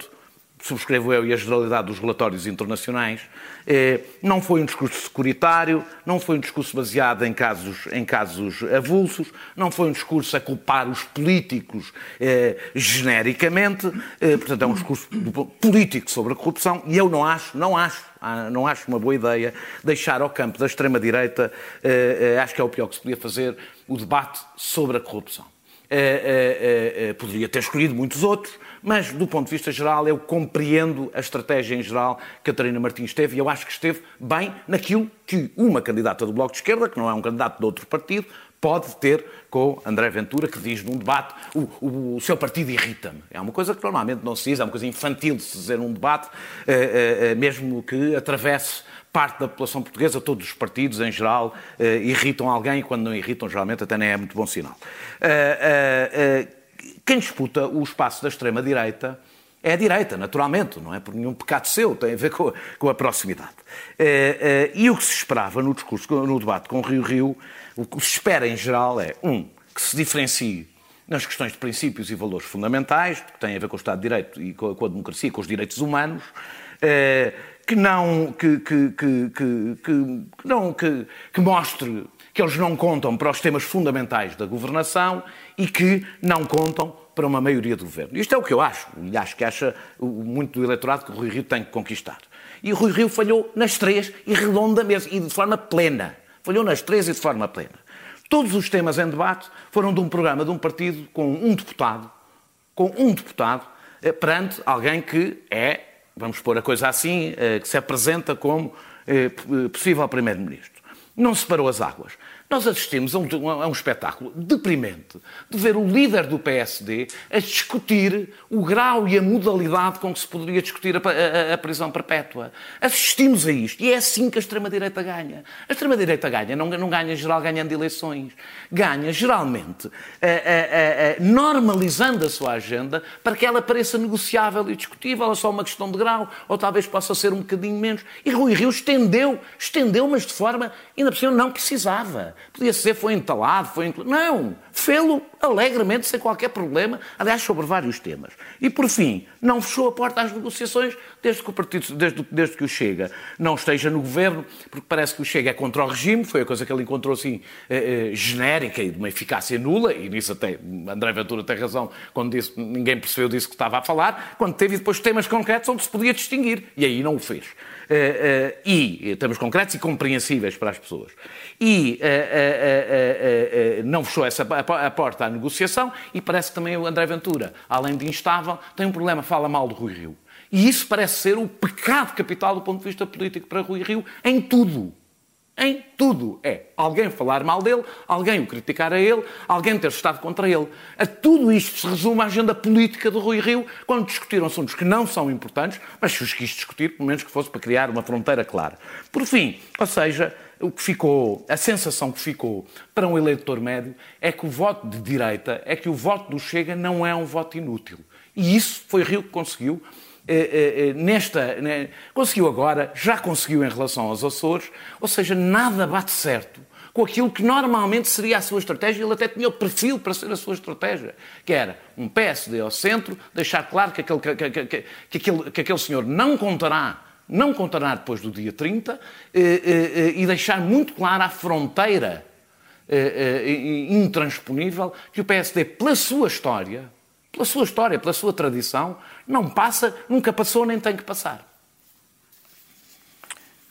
subscrevo eu e a generalidade dos relatórios internacionais, eh, não foi um discurso securitário, não foi um discurso baseado em casos, em casos avulsos, não foi um discurso a culpar os políticos eh, genericamente, eh, portanto é um discurso político sobre a corrupção e eu não acho, não acho, ah, não acho uma boa ideia deixar ao campo da extrema-direita, acho que é o pior que se podia fazer, o debate sobre a corrupção. Uh, uh, uh, poderia ter escolhido muitos outros, mas do ponto de vista geral eu compreendo a estratégia em geral que Catarina Martins teve e eu acho que esteve bem naquilo que uma candidata do Bloco de Esquerda, que não é um candidato de outro partido, pode ter com André Ventura, que diz num debate o, o, o seu partido irrita-me. É uma coisa que normalmente não se diz, é uma coisa infantil de se dizer num debate, mesmo que atravesse parte da população portuguesa, todos os partidos em geral, uh, irritam alguém e quando não irritam, geralmente até nem é muito bom sinal. Uh, quem disputa o espaço da extrema-direita é a direita, naturalmente, não é por nenhum pecado seu, tem a ver com a, com a proximidade. e o que se esperava no discurso, no debate com o Rio Rio, o que se espera em geral é, um, que se diferencie nas questões de princípios e valores fundamentais, que têm a ver com o Estado de Direito e com a, democracia com os direitos humanos, que não que, que, que, que, não, que, que mostre que eles não contam para os temas fundamentais da governação e que não contam para uma maioria do governo. Isto é o que eu acho, e acho que acha muito do eleitorado que o Rui Rio tem que conquistar. E o Rui Rio falhou nas três e redonda mesmo, e de forma plena. Falhou nas três e de forma plena. Todos os temas em debate foram de um programa de um partido com um deputado, com um deputado, eh, perante alguém que é vamos pôr a coisa assim, que se apresenta como possível primeiro-ministro. Não separou as águas. Nós assistimos a um, a um, espetáculo deprimente de ver o líder do PSD a discutir o grau e a modalidade com que se poderia discutir a, a, a prisão perpétua. Assistimos a isto. E é assim que a extrema-direita ganha. A extrema-direita ganha, não, não ganha em geral ganhando eleições. Ganha, geralmente, normalizando a sua agenda para que ela pareça negociável e discutível, é só uma questão de grau, ou talvez possa ser um bocadinho menos. E Rui Rio estendeu, estendeu, mas de forma, ainda por cima, não precisava. Podia ser, foi entalado, foi entalado. Não! Fê-lo alegremente, sem qualquer problema, aliás, sobre vários temas. E, por fim, não fechou a porta às negociações desde que o partido, desde, desde que o Chega não esteja no governo, porque parece que o Chega é contra o regime, foi a coisa que ele encontrou assim eh, eh, genérica e de uma eficácia nula, e nisso até André Ventura tem razão quando disse ninguém percebeu disso que estava a falar, quando teve depois temas concretos onde se podia distinguir, e aí não o fez. Uh, uh, e termos concretos e compreensíveis para as pessoas. E não fechou essa, a, porta à negociação e parece que também o André Ventura, além de instável, tem um problema, fala mal do Rui Rio. E isso parece ser o pecado capital do ponto de vista político para Rui Rio em tudo em tudo. É alguém falar mal dele, alguém o criticar a ele, alguém ter estado contra ele. A tudo isto se resume a agenda política do Rui Rio quando discutiram assuntos que não são importantes, mas se os quis discutir, pelo menos que fosse para criar uma fronteira clara. Por fim, ou seja, o que ficou, a sensação que ficou para um eleitor médio é que o voto de direita, é que o voto do Chega não é um voto inútil. E isso foi Rio que conseguiu nesta. Né, conseguiu agora, já conseguiu em relação aos Açores, ou seja, nada bate certo com aquilo que normalmente seria a sua estratégia, ele até tinha o perfil para ser a sua estratégia, que era um PSD ao centro, deixar claro que aquele, que, que, que, que aquele, que aquele senhor não contará, não contará depois do dia 30, e deixar muito clara a fronteira intransponível que o PSD, pela sua história, pela sua história, pela sua tradição, não passa, nunca passou, nem tem que passar.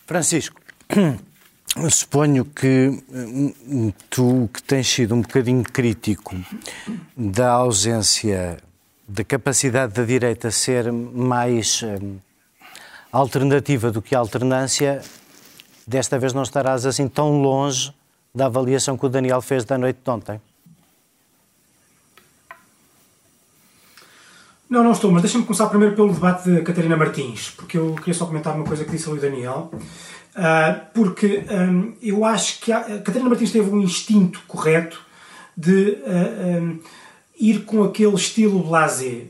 Francisco, suponho que hum, tu, que tens sido um bocadinho crítico da ausência da capacidade da direita ser mais hum, alternativa do que alternância, desta vez não estarás assim tão longe da avaliação que o Daniel fez da noite de ontem. Não, não estou, mas deixa-me começar primeiro pelo debate de Catarina Martins, porque eu queria só comentar uma coisa que disse ali o Daniel. Uh, porque um, eu acho que a, a Catarina Martins teve um instinto correto de uh, um, ir com aquele estilo blasé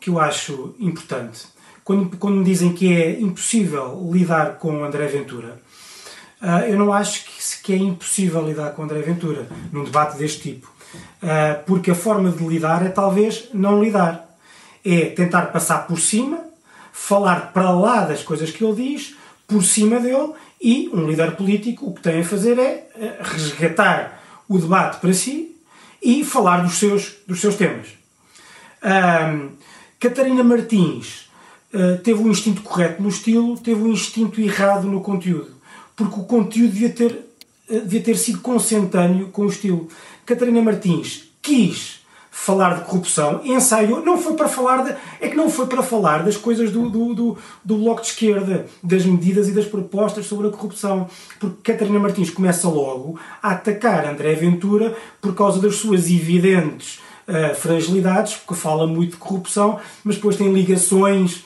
que eu acho importante. Quando, quando me dizem que é impossível lidar com André Ventura, uh, eu não acho que, que, é impossível lidar com André Ventura num debate deste tipo. porque a forma de lidar é talvez não lidar é tentar passar por cima, falar para lá das coisas que ele diz, por cima dele, e um líder político o que tem a fazer é eh, resgatar o debate para si e falar dos seus, dos seus temas. Um, Catarina Martins uh, teve um instinto correto no estilo, teve um instinto errado no conteúdo, porque o conteúdo devia ter, uh, devia ter sido consentâneo com o estilo. Catarina Martins quis falar de corrupção, ensaiou, não foi para falar de, é que não foi para falar das coisas do, do, do, do, Bloco de Esquerda, das medidas e das propostas sobre a corrupção, porque Catarina Martins começa logo a atacar André Ventura por causa das suas evidentes uh, fragilidades, porque fala muito de corrupção, mas depois tem ligações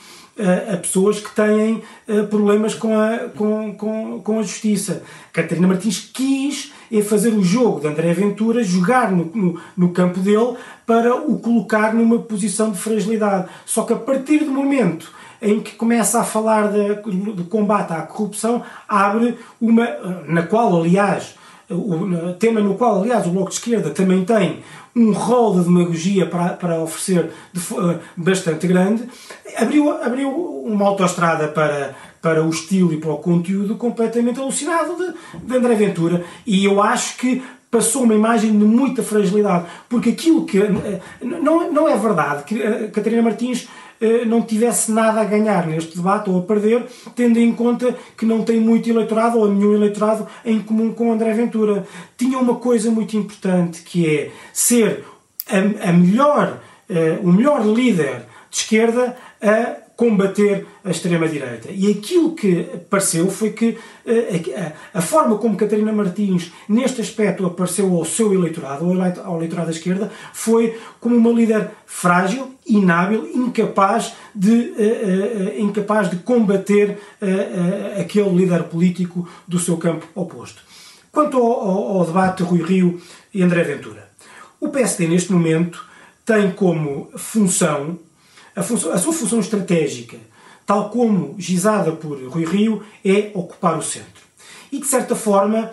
a pessoas que têm problemas com a, com, com, com a justiça. Catarina Martins quis é fazer o jogo de André Ventura, jogar no, no, no, campo dele para o colocar numa posição de fragilidade. Só que a partir do momento em que começa a falar de, de combate à corrupção, abre uma. na qual, aliás, o tema no qual, aliás, o Bloco de Esquerda também tem um rol de demagogia para, para oferecer de, uh, bastante grande, abriu, abriu uma autoestrada para, para o estilo e para o conteúdo completamente alucinado de, de André Ventura. E eu acho que passou uma imagem de muita fragilidade, porque aquilo que. Uh, não, não é verdade que uh, Catarina Martins eh, não tivesse nada a ganhar neste debate ou a perder, tendo em conta que não tem muito eleitorado ou nenhum eleitorado em comum com André Ventura. Tinha uma coisa muito importante que é ser a, a melhor, uh, o melhor líder de esquerda a combater a extrema-direita. E aquilo que pareceu foi que uh, a, forma como Catarina Martins, neste aspecto, apareceu ao seu eleitorado, ao eleitorado da esquerda, foi como uma líder frágil, inábil, incapaz de, uh, uh, incapaz de combater aquele líder político do seu campo oposto. Quanto ao, ao debate Rui Rio e André Ventura, o PSD, neste momento, tem como função a, função, a sua função estratégica, tal como gizada por Rui Rio, é ocupar o centro. E, de certa forma,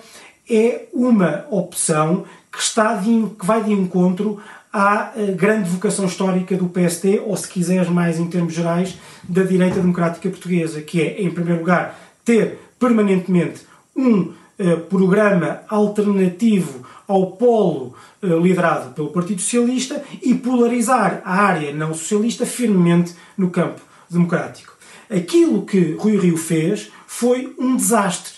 é uma opção que, está de, que vai de encontro à eh, grande vocação histórica do PSD, ou se quiseres mais em termos gerais, da direita democrática portuguesa, que é, em primeiro lugar, ter permanentemente um eh, programa alternativo ao polo eh, liderado pelo Partido Socialista e polarizar a área não socialista firmemente no campo democrático. Aquilo que Rui Rio fez foi um desastre.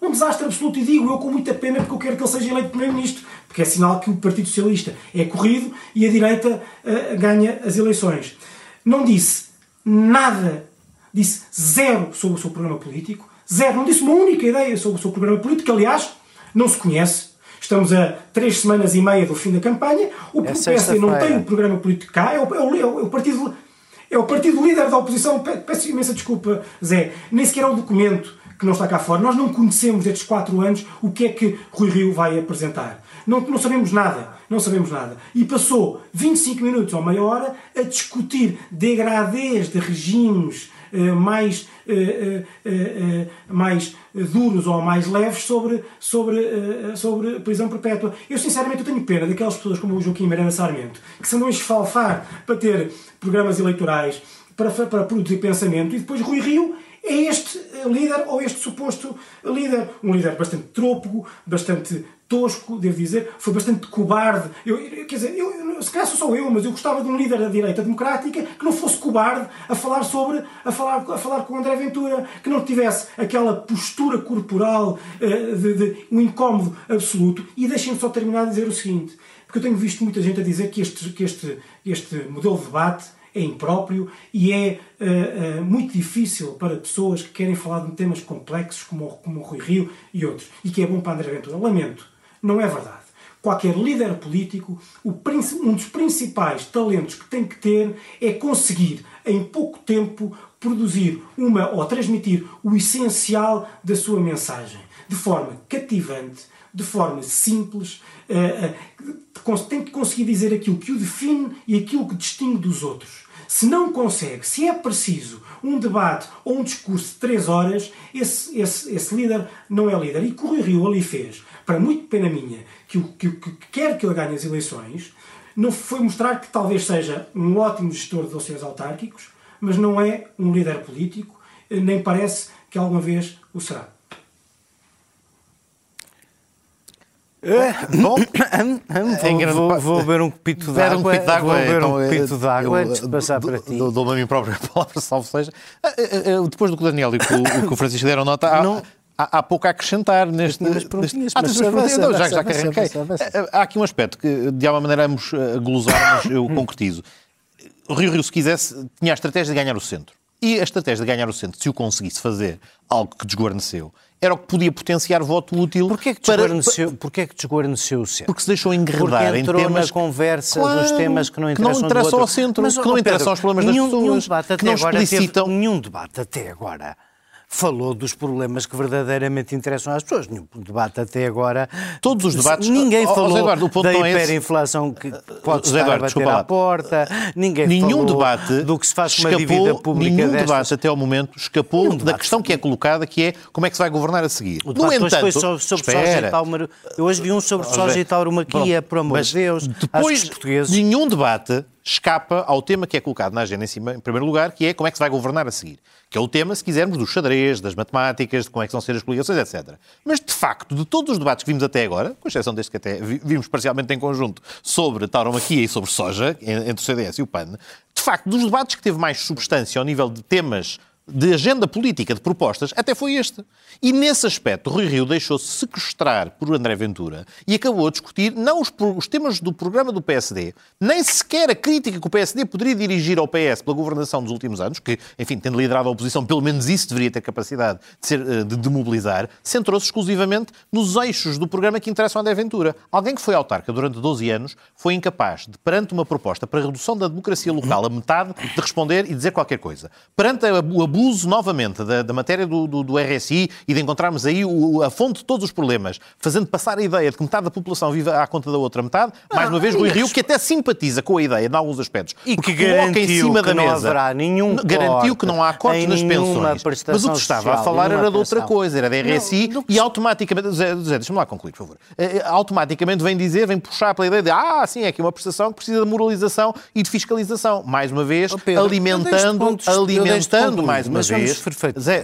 Um desastre absoluto, e digo eu com muita pena porque eu quero que ele seja eleito Primeiro-Ministro, porque é sinal que o Partido Socialista é corrido e a direita uh, ganha as eleições. Não disse nada, disse zero sobre o seu programa político, zero, não disse uma única ideia sobre o seu programa político, que aliás não se conhece, Estamos a três semanas e meia do fim da campanha. O é PSD não tem um programa político cá. É o, é o, é o partido é o partido líder da oposição. Peço imensa desculpa, Zé. Nem sequer é um documento que não está cá fora. Nós não conhecemos estes quatro anos o que é que Rui Rio vai apresentar. Não, não sabemos nada. Não sabemos nada. E passou 25 minutos ou meia hora a discutir degradês de regimes mais, eh, eh, mais duros ou mais leves sobre, sobre, sobre prisão perpétua. Eu, sinceramente, eu tenho pena daquelas pessoas como o Joaquim Miranda Sarmento, que se andam a esfalfar para ter programas eleitorais, para, para produzir pensamento, e depois Rui Rio é este líder ou este suposto líder. Um líder bastante trópico, bastante tosco, devo dizer, foi bastante cobarde. Eu, quer dizer, eu, se calhar sou eu, mas eu gostava de um líder da direita democrática que não fosse cobarde a falar sobre, a falar, a falar com André Ventura, que não tivesse aquela postura corporal uh, de, de, um incómodo absoluto. E deixem-me só terminar a dizer o seguinte, porque eu tenho visto muita gente a dizer que este, que este, este modelo de debate é impróprio e é uh, uh, muito difícil para pessoas que querem falar de temas complexos como, como o Rui Rio e outros, e que é bom para André Ventura. Lamento. Não é verdade. Qualquer líder político, um dos principais talentos que tem que ter é conseguir, em pouco tempo, produzir uma ou transmitir o essencial da sua mensagem, de forma cativante, de forma simples, eh, eh, tem que conseguir dizer aquilo que o define e aquilo que distingue dos outros. Se não consegue, se é preciso um debate ou um discurso de três horas, esse, esse, esse líder não é líder. E que o Rui Rio ali fez para muito pena minha, que, o, que, que quer que ele ganhe as eleições, não foi mostrar que talvez seja um ótimo gestor de dossiês autárquicos, mas não é um líder político, nem parece que alguma vez o será. É, bom, vou, vou, vou beber um copito d'água. Um copito d'água. Vou beber então, um copito d'água antes de passar para ti. Dou-me a mim própria palavra, salvo seja. Eh, eh, eh, depois do que o Daniel e o que o Francisco deram nota, há, não, há, há pouco a acrescentar neste. Mas prontinhas, ah, mas mas não, já, já arranquei. Há aqui um aspecto que, de alguma maneira, vamos glosar, mas eu concretizo. O Rio Rio, se quisesse, tinha a estratégia de ganhar o centro. E a estratégia de ganhar o centro, se o conseguisse fazer, algo que desguarneceu, era o que podia potenciar voto útil. Porquê que desguarneceu, para... Porquê que desguarneceu o centro? Porque se deixou enredar em temas... na conversa claro, dos temas que não interessam, que não interessam ao centro, mas, que não interessam aos problemas nenhum, das pessoas, nenhum debate até que não agora explicitam... Teve, nenhum debate até agora falou dos problemas que verdadeiramente interessam às pessoas. Nenhum debate até agora. Todos os debates. Ninguém falou oh, Eduardo, da é hiperinflação que pode José estar Eduardo, a bater à porta. Ninguém nenhum falou debate do que se faz com uma dívida pública Nenhum destas. debate até ao momento escapou nenhum da questão que é colocada, que é como é que se vai governar a seguir. O no entanto, foi sobre, sobre espera, soja e Eu hoje vi um sobre soja e tauromaquia, por amor de Deus. Depois, nenhum debate escapa ao tema que é colocado na agenda em cima, em primeiro lugar, que é como é que se vai governar a seguir. Que é o tema, se quisermos, do xadrez, das matemáticas, de como é que vão ser as coligações, etc. Mas, de facto, de todos os debates que vimos até agora, com exceção deste que até vimos parcialmente em conjunto sobre tauromaquia e sobre soja, entre o CDS e o PAN, de facto, dos debates que teve mais substância ao nível de temas de agenda política, de propostas, até foi este. E nesse aspecto, Rui Rio deixou-se sequestrar por André Ventura e acabou a discutir não os, os, temas do programa do PSD, nem sequer a crítica que o PSD poderia dirigir ao PS pela governação dos últimos anos, que, enfim, tendo liderado a oposição, pelo menos isso deveria ter capacidade de, ser, eh, de, de mobilizar, centrou-se exclusivamente nos eixos do programa que interessam a André Ventura. Alguém que foi autarca durante 12 anos foi incapaz de, perante uma proposta para a redução da democracia local a metade, de responder e dizer qualquer coisa. Perante o abuso, novamente, da, da matéria do, do, do, RSI e de encontrarmos aí o, a fonte de todos os problemas, fazendo passar a ideia de que metade da população vive à conta da outra metade, ah, mais uma vez, Rui Rio, que até simpatiza com a ideia, em alguns aspectos, e que garantiu em cima da mesa, haverá nenhum garantiu que não há cortes nas pensões. Mas o que estava social, a falar era de outra coisa, era da RSI, não, não... e automaticamente, Zé, deixa-me lá concluir, por favor, eh, eh, automaticamente vem dizer, vem puxar pela ideia de, ah, sim, é aqui uma prestação que precisa de moralização e de fiscalização. Mais uma vez, oh, Pedro, alimentando, alimentando mais uma vez vez.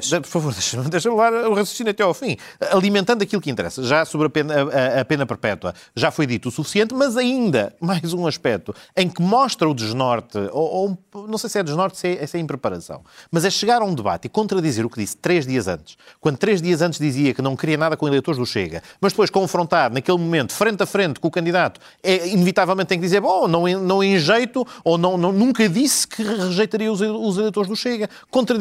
Zé, por favor, deixa-me deixa levar o raciocínio até ao fim. Alimentando aquilo que interessa. Já sobre a pena, a, a pena perpétua já foi dito o suficiente, mas ainda mais um aspecto em que mostra o desnorte, ou, ou não sei se é desnorte, se é, se é impreparação, mas é chegar a um debate e contradizer o que disse três dias antes. Quando três dias antes dizia que não queria nada com eleitores do Chega, mas depois confrontado naquele momento, frente a frente com o candidato, é, inevitavelmente tem que dizer, bom, não, não em jeito, ou não, não, nunca disse que rejeitaria os, os eleitores do Chega,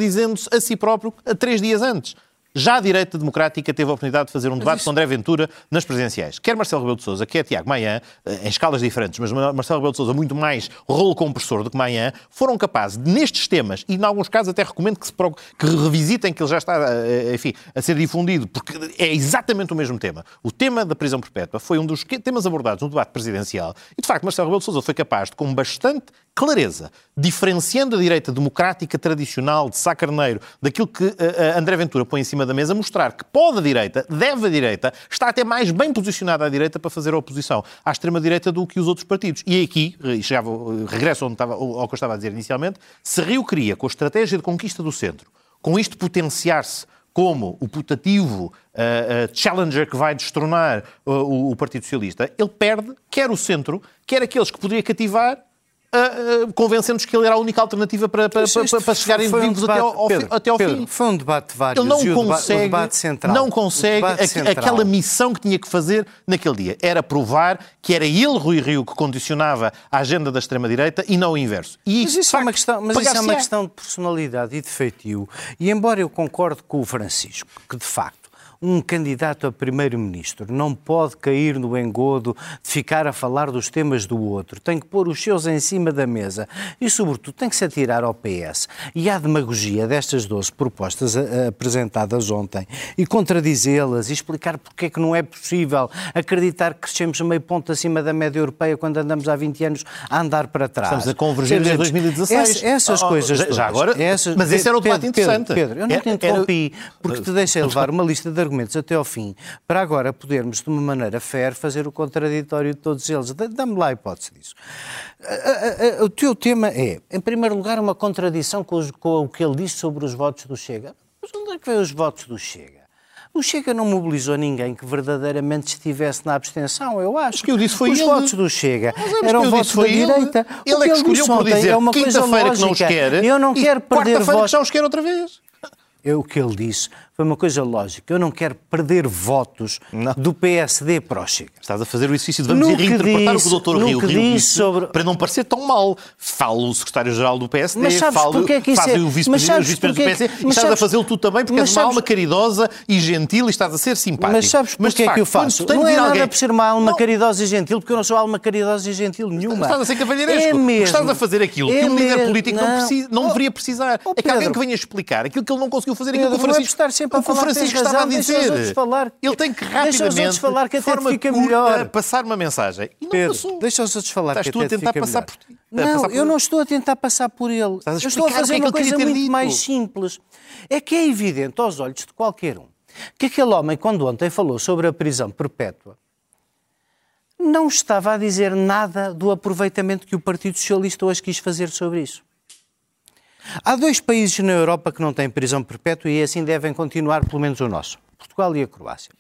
contradizendo-se a si próprio a três dias antes. Já a direita democrática teve a oportunidade de fazer um debate isso... com André Ventura nas presidenciais. Quer Marcelo Rebelo de Sousa, quer Tiago Maia, eh, em escalas diferentes, mas Marcelo Rebelo de Sousa muito mais rolo compressor do que Maia, foram capazes, nestes temas, e em alguns casos até recomendo que, se, que revisitem, que ele já está eh, enfim, a ser difundido, porque é exatamente o mesmo tema. O tema da prisão perpétua foi um dos temas abordados no debate presidencial e, de facto, Marcelo Rebelo de Sousa foi capaz de, com bastante clareza, diferenciando a direita democrática tradicional de Sá Carneiro daquilo que uh, André Ventura põe em cima da mesa, mostrar que pode a direita, deve a direita, está até mais bem posicionada à direita para fazer a oposição à extrema-direita do que os outros partidos. E aqui, e chegava, regresso onde estava, ao que eu estava a dizer inicialmente, se Rio queria, com a estratégia de conquista do centro, com isto potenciar-se como o putativo uh, uh, challenger que vai destronar uh, o, o Partido Socialista, ele perde quer o centro, quer aqueles que poderia cativar uh, convencendo-nos que ele era a única alternativa para, para, para, para chegarem um vivos até ao, Pedro, até ao Pedro, fim. Foi um debate de vários. Ele não consegue, debate central, não consegue a, central. aquela missão que tinha que fazer naquele dia. Era provar que era ele, Rui Rio, que condicionava a agenda da extrema-direita e não o inverso. E, mas isso, é uma questão, mas isso é uma questão de personalidade e de feitio. E embora eu concorde com o Francisco, que de facto um candidato a primeiro-ministro não pode cair no engodo de ficar a falar dos temas do outro. Tem que pôr os seus em cima da mesa e, sobretudo, tem que se atirar ao PS. E a demagogia destas 12 propostas apresentadas ontem e contradizê-las e explicar porque é que não é possível acreditar que crescemos meio ponto acima da média europeia quando andamos há 20 anos a andar para trás. Estamos a convergir desde 2016. Essas, essas oh, coisas. Já, já agora. Essas, mas esse era o debate interessante. Pedro, Pedro, eu não te interrompi era... porque te deixei levar uma lista de argumentos até ao fim, para agora podermos, de uma maneira fair, fazer o contraditório de todos eles. Dá-me lá a hipótese disso. O teu tema é, em primeiro lugar, uma contradição com, os, com o que ele disse sobre os votos do Chega. Mas onde é que vem os votos do Chega? O Chega não mobilizou ninguém que verdadeiramente estivesse na abstenção, eu acho. O que eu disse foi Os ele. votos do Chega é, eram votos da direita. Ele, ele é que escolheu por dizer é quinta-feira que não os quer eu não quero perder votos. que já os quer outra vez. É o que ele disse foi uma coisa lógica. Eu não quero perder votos não. do PSD para o Chega. Estás a fazer o exercício de vamos reinterpretar disse, o que o Dr. Rio, Rio disse sobre... para não parecer tão mal. Fala o secretário-geral do PSD, mas sabes fala, é que faz é... o vice-presidente do PSD, e estás a fazê-lo tu também porque és uma alma caridosa e gentil e estás a ser simpático. Mas sabes porquê é que eu faço? Não é nada alguém... por ser uma alma não. caridosa e gentil, porque eu não sou alma caridosa e gentil nenhuma. Estás a ser cavalheiresco. É mesmo. Estás a fazer aquilo é que um líder político não, precisa, não deveria precisar. Oh, é que alguém que venha explicar aquilo que ele não conseguiu fazer, aquilo que o Francisco estava a dizer. Ele tem que rapidamente, falar que até fica melhor. passar uma mensagem. E não Pedro, passou. Deixa os outros falar Estás que tu a tentar passar melhor. por ti. Não, eu não estou a tentar passar por ele. A eu estou a fazer é uma coisa muito dito. mais simples. É que é evidente aos olhos de qualquer um que aquele homem, quando ontem falou sobre a prisão perpétua, não estava a dizer nada do aproveitamento que o Partido Socialista hoje quis fazer sobre isso. Há dois países na Europa que não têm prisão perpétua e assim devem continuar, pelo menos o nosso: Portugal e a Croácia.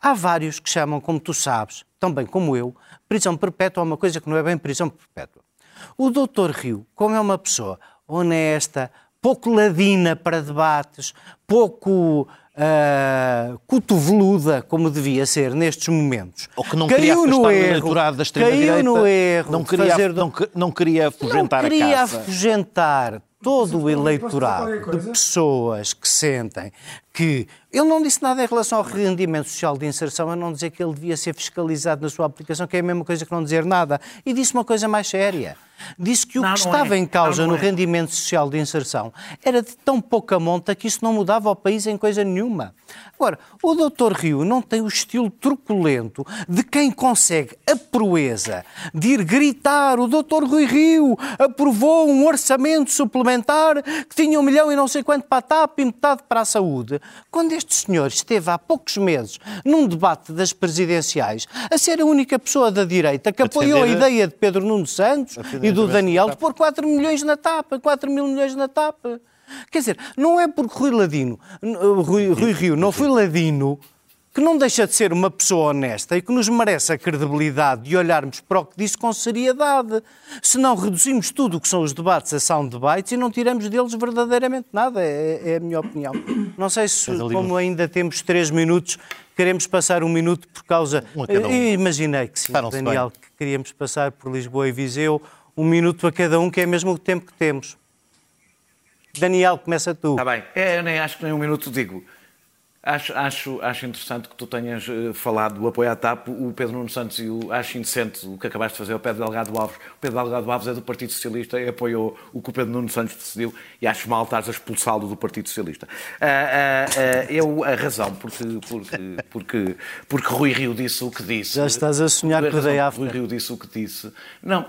Há vários que chamam, como tu sabes, também como eu, prisão perpétua a uma coisa que não é bem prisão perpétua. O doutor Rio, como é uma pessoa honesta, pouco ladina para debates, pouco uh, cotoveluda, como devia ser nestes momentos. Ou que não caiu no erro, eleitorado da extrema-direita. Caiu no erro Não queria, fazer... não, não queria afugentar não queria a caça. afugentar todo o eleitorado de pessoas que sentem que ele não disse nada em relação ao rendimento social de inserção, a não dizer que ele devia ser fiscalizado na sua aplicação, que é a mesma coisa que não dizer nada. E disse uma coisa mais séria. Disse que o Não, que não estava é. em causa Não, no é. rendimento social de inserção era de tão pouca monta que isso não mudava o país em coisa nenhuma. Agora, o Dr. Rio não tem o estilo truculento de quem consegue a proeza de ir gritar o Dr. Rui Rio aprovou um orçamento suplementar que tinha um milhão e não sei quanto para a TAP e metade para a saúde. Quando este senhor esteve há poucos meses num debate das presidenciais a ser a única pessoa da direita que apoiou a ideia de Pedro Nuno Santos e do Daniel da de pôr 4 milhões na TAP, 4 mil milhões na TAP. Quer dizer, não é porque Rui Ladino, Rui, Rui Rio não foi Ladino que não deixa de ser uma pessoa honesta e que nos merece a credibilidade de olharmos para o que disse com seriedade. Se não reduzimos tudo o que são os debates a soundbites e não tiramos deles verdadeiramente nada, é, é a minha opinião. Não sei se, como ainda temos três minutos, queremos passar um minuto por causa... Um a cada um. Eu Imaginei que sim, Daniel, bem. que queríamos passar por Lisboa e Viseu, um minuto a cada um, que é mesmo o tempo que temos. Daniel, começa tu. Está bem. É, eu nem acho que nem um minuto digo. Acho, acho, acho interessante que tu tenhas eh, falado do apoio à TAP, o Pedro Nuno Santos e o acho indecente o que acabaste de fazer ao Pedro Delgado Alves. O Pedro Delgado Alves é do Partido Socialista e apoiou o que o Pedro Nuno Santos decidiu e acho mal estares a expulsá-lo do Partido Socialista. Ah, ah, ah, eu, a razão, porque, porque, porque, porque Rui Rio disse o que disse. Já estás a sonhar A o. Rui Rio disse o que disse. Não.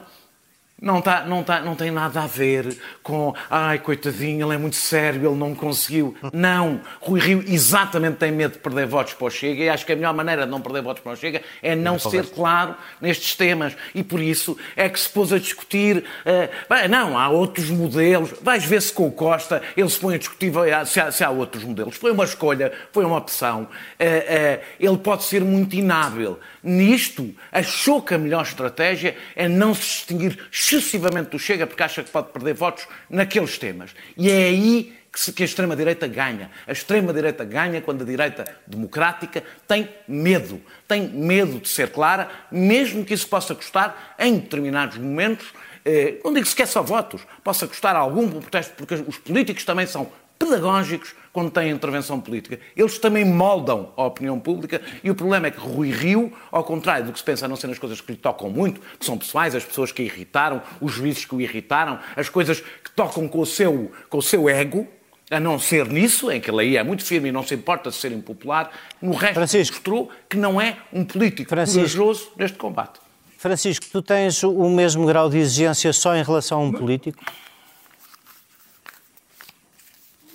Não, tá, não, tá, não tem nada a ver com ai, coitadinho, ele é muito sério, ele não conseguiu. Não. Rui Rio exatamente tem medo de perder votos para o Chega e acho que a melhor maneira de não perder votos para o Chega é não ser claro nestes temas. E por isso é que se pôs a discutir. eh, bem, não, há outros modelos. Vais ver se com o Costa ele se põe a discutir se há, se há outros modelos. Foi uma escolha, foi uma opção. Eh, eh, ele pode ser muito inábil. Nisto, achou que a melhor estratégia é não se distinguir excessivamente do Chega, porque acha que pode perder votos naqueles temas. E é aí que, a extrema-direita ganha. A extrema-direita ganha quando a direita democrática tem medo. Tem medo de ser clara, mesmo que isso possa custar, em determinados momentos, eh, não digo sequer só votos, possa custar algum protesto, porque os políticos também são pedagógicos quando têm intervenção política. Eles também moldam a opinião pública e o problema é que Rui Rio, ao contrário do que se pensa, a não ser nas coisas que lhe tocam muito, que são pessoais, as pessoas que irritaram, os juízes que o irritaram, as coisas que tocam com o seu, com o seu ego, a não ser nisso, em que ele aí é muito firme e não se importa de ser impopular, no resto Francisco. mostrou que não é um político Francisco. corajoso neste combate. Francisco, tu tens o mesmo grau de exigência só em relação a um político?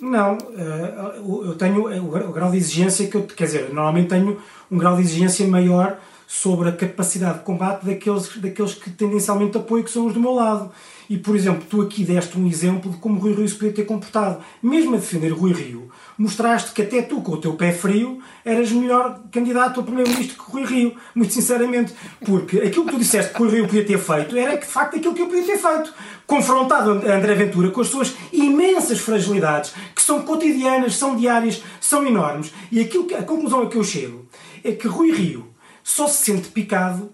Não, eh, eu tenho o gra- o grau de exigência que eu, quer dizer, normalmente tenho um grau de exigência maior sobre a capacidade de combate daqueles, daqueles que tendencialmente apoio, que são os do meu lado. E, por exemplo, tu aqui deste um exemplo de como Rui Rio se podia ter comportado. Mesmo a defender Rui Rio, mostraste que até tu, com o teu pé frio, eras melhor candidato a primeiro-ministro que Rui Rio, muito sinceramente. Porque aquilo que tu disseste que Rui Rio podia ter feito era de facto, aquilo que eu podia ter feito. Confrontado André Ventura com as suas imensas fragilidades, que são cotidianas, são diárias, são enormes. E aquilo que, a conclusão a que eu chego é que Rui Rio só se sente picado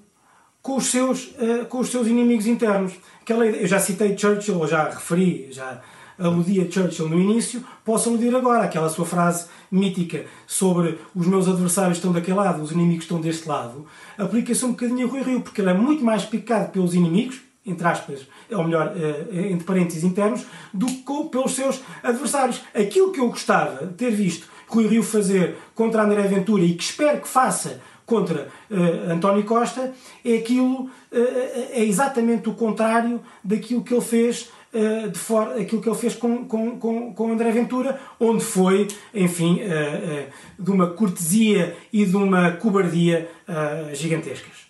com os seus, eh, com os seus inimigos internos. Aquela ideia- eu já citei Churchill, ou já referi, já aludi a Churchill no início, posso aludir agora àquela sua frase mítica sobre os meus adversários estão daquele lado, os inimigos estão deste lado, aplica-se um bocadinho a Rui Rio, porque ele é muito mais picado pelos inimigos, entre aspas, ou melhor, eh, entre parênteses internos, do que pelos seus adversários. Aquilo que eu gostava de ter visto Rui Rio fazer contra André Ventura e que espero que faça contra eh, António Costa é aquilo eh, é exatamente o contrário daquilo que ele fez de fora aquilo que ele fez com, com, com, com André Ventura onde foi enfim de uma cortesia e de uma cobardia gigantescas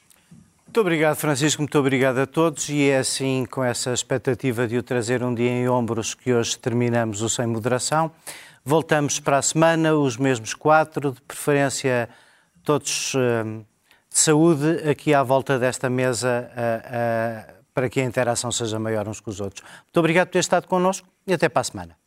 Muito obrigado, Francisco, muito obrigado a todos. E é assim, com essa expectativa de o trazer um dia em ombros, que hoje terminamos o Sem Moderação. Voltamos para a semana, os mesmos quatro, de preferência todos hum, de saúde, aqui à volta desta mesa, para que a interação seja maior uns com os outros. Muito obrigado por ter estado connosco e até para a semana.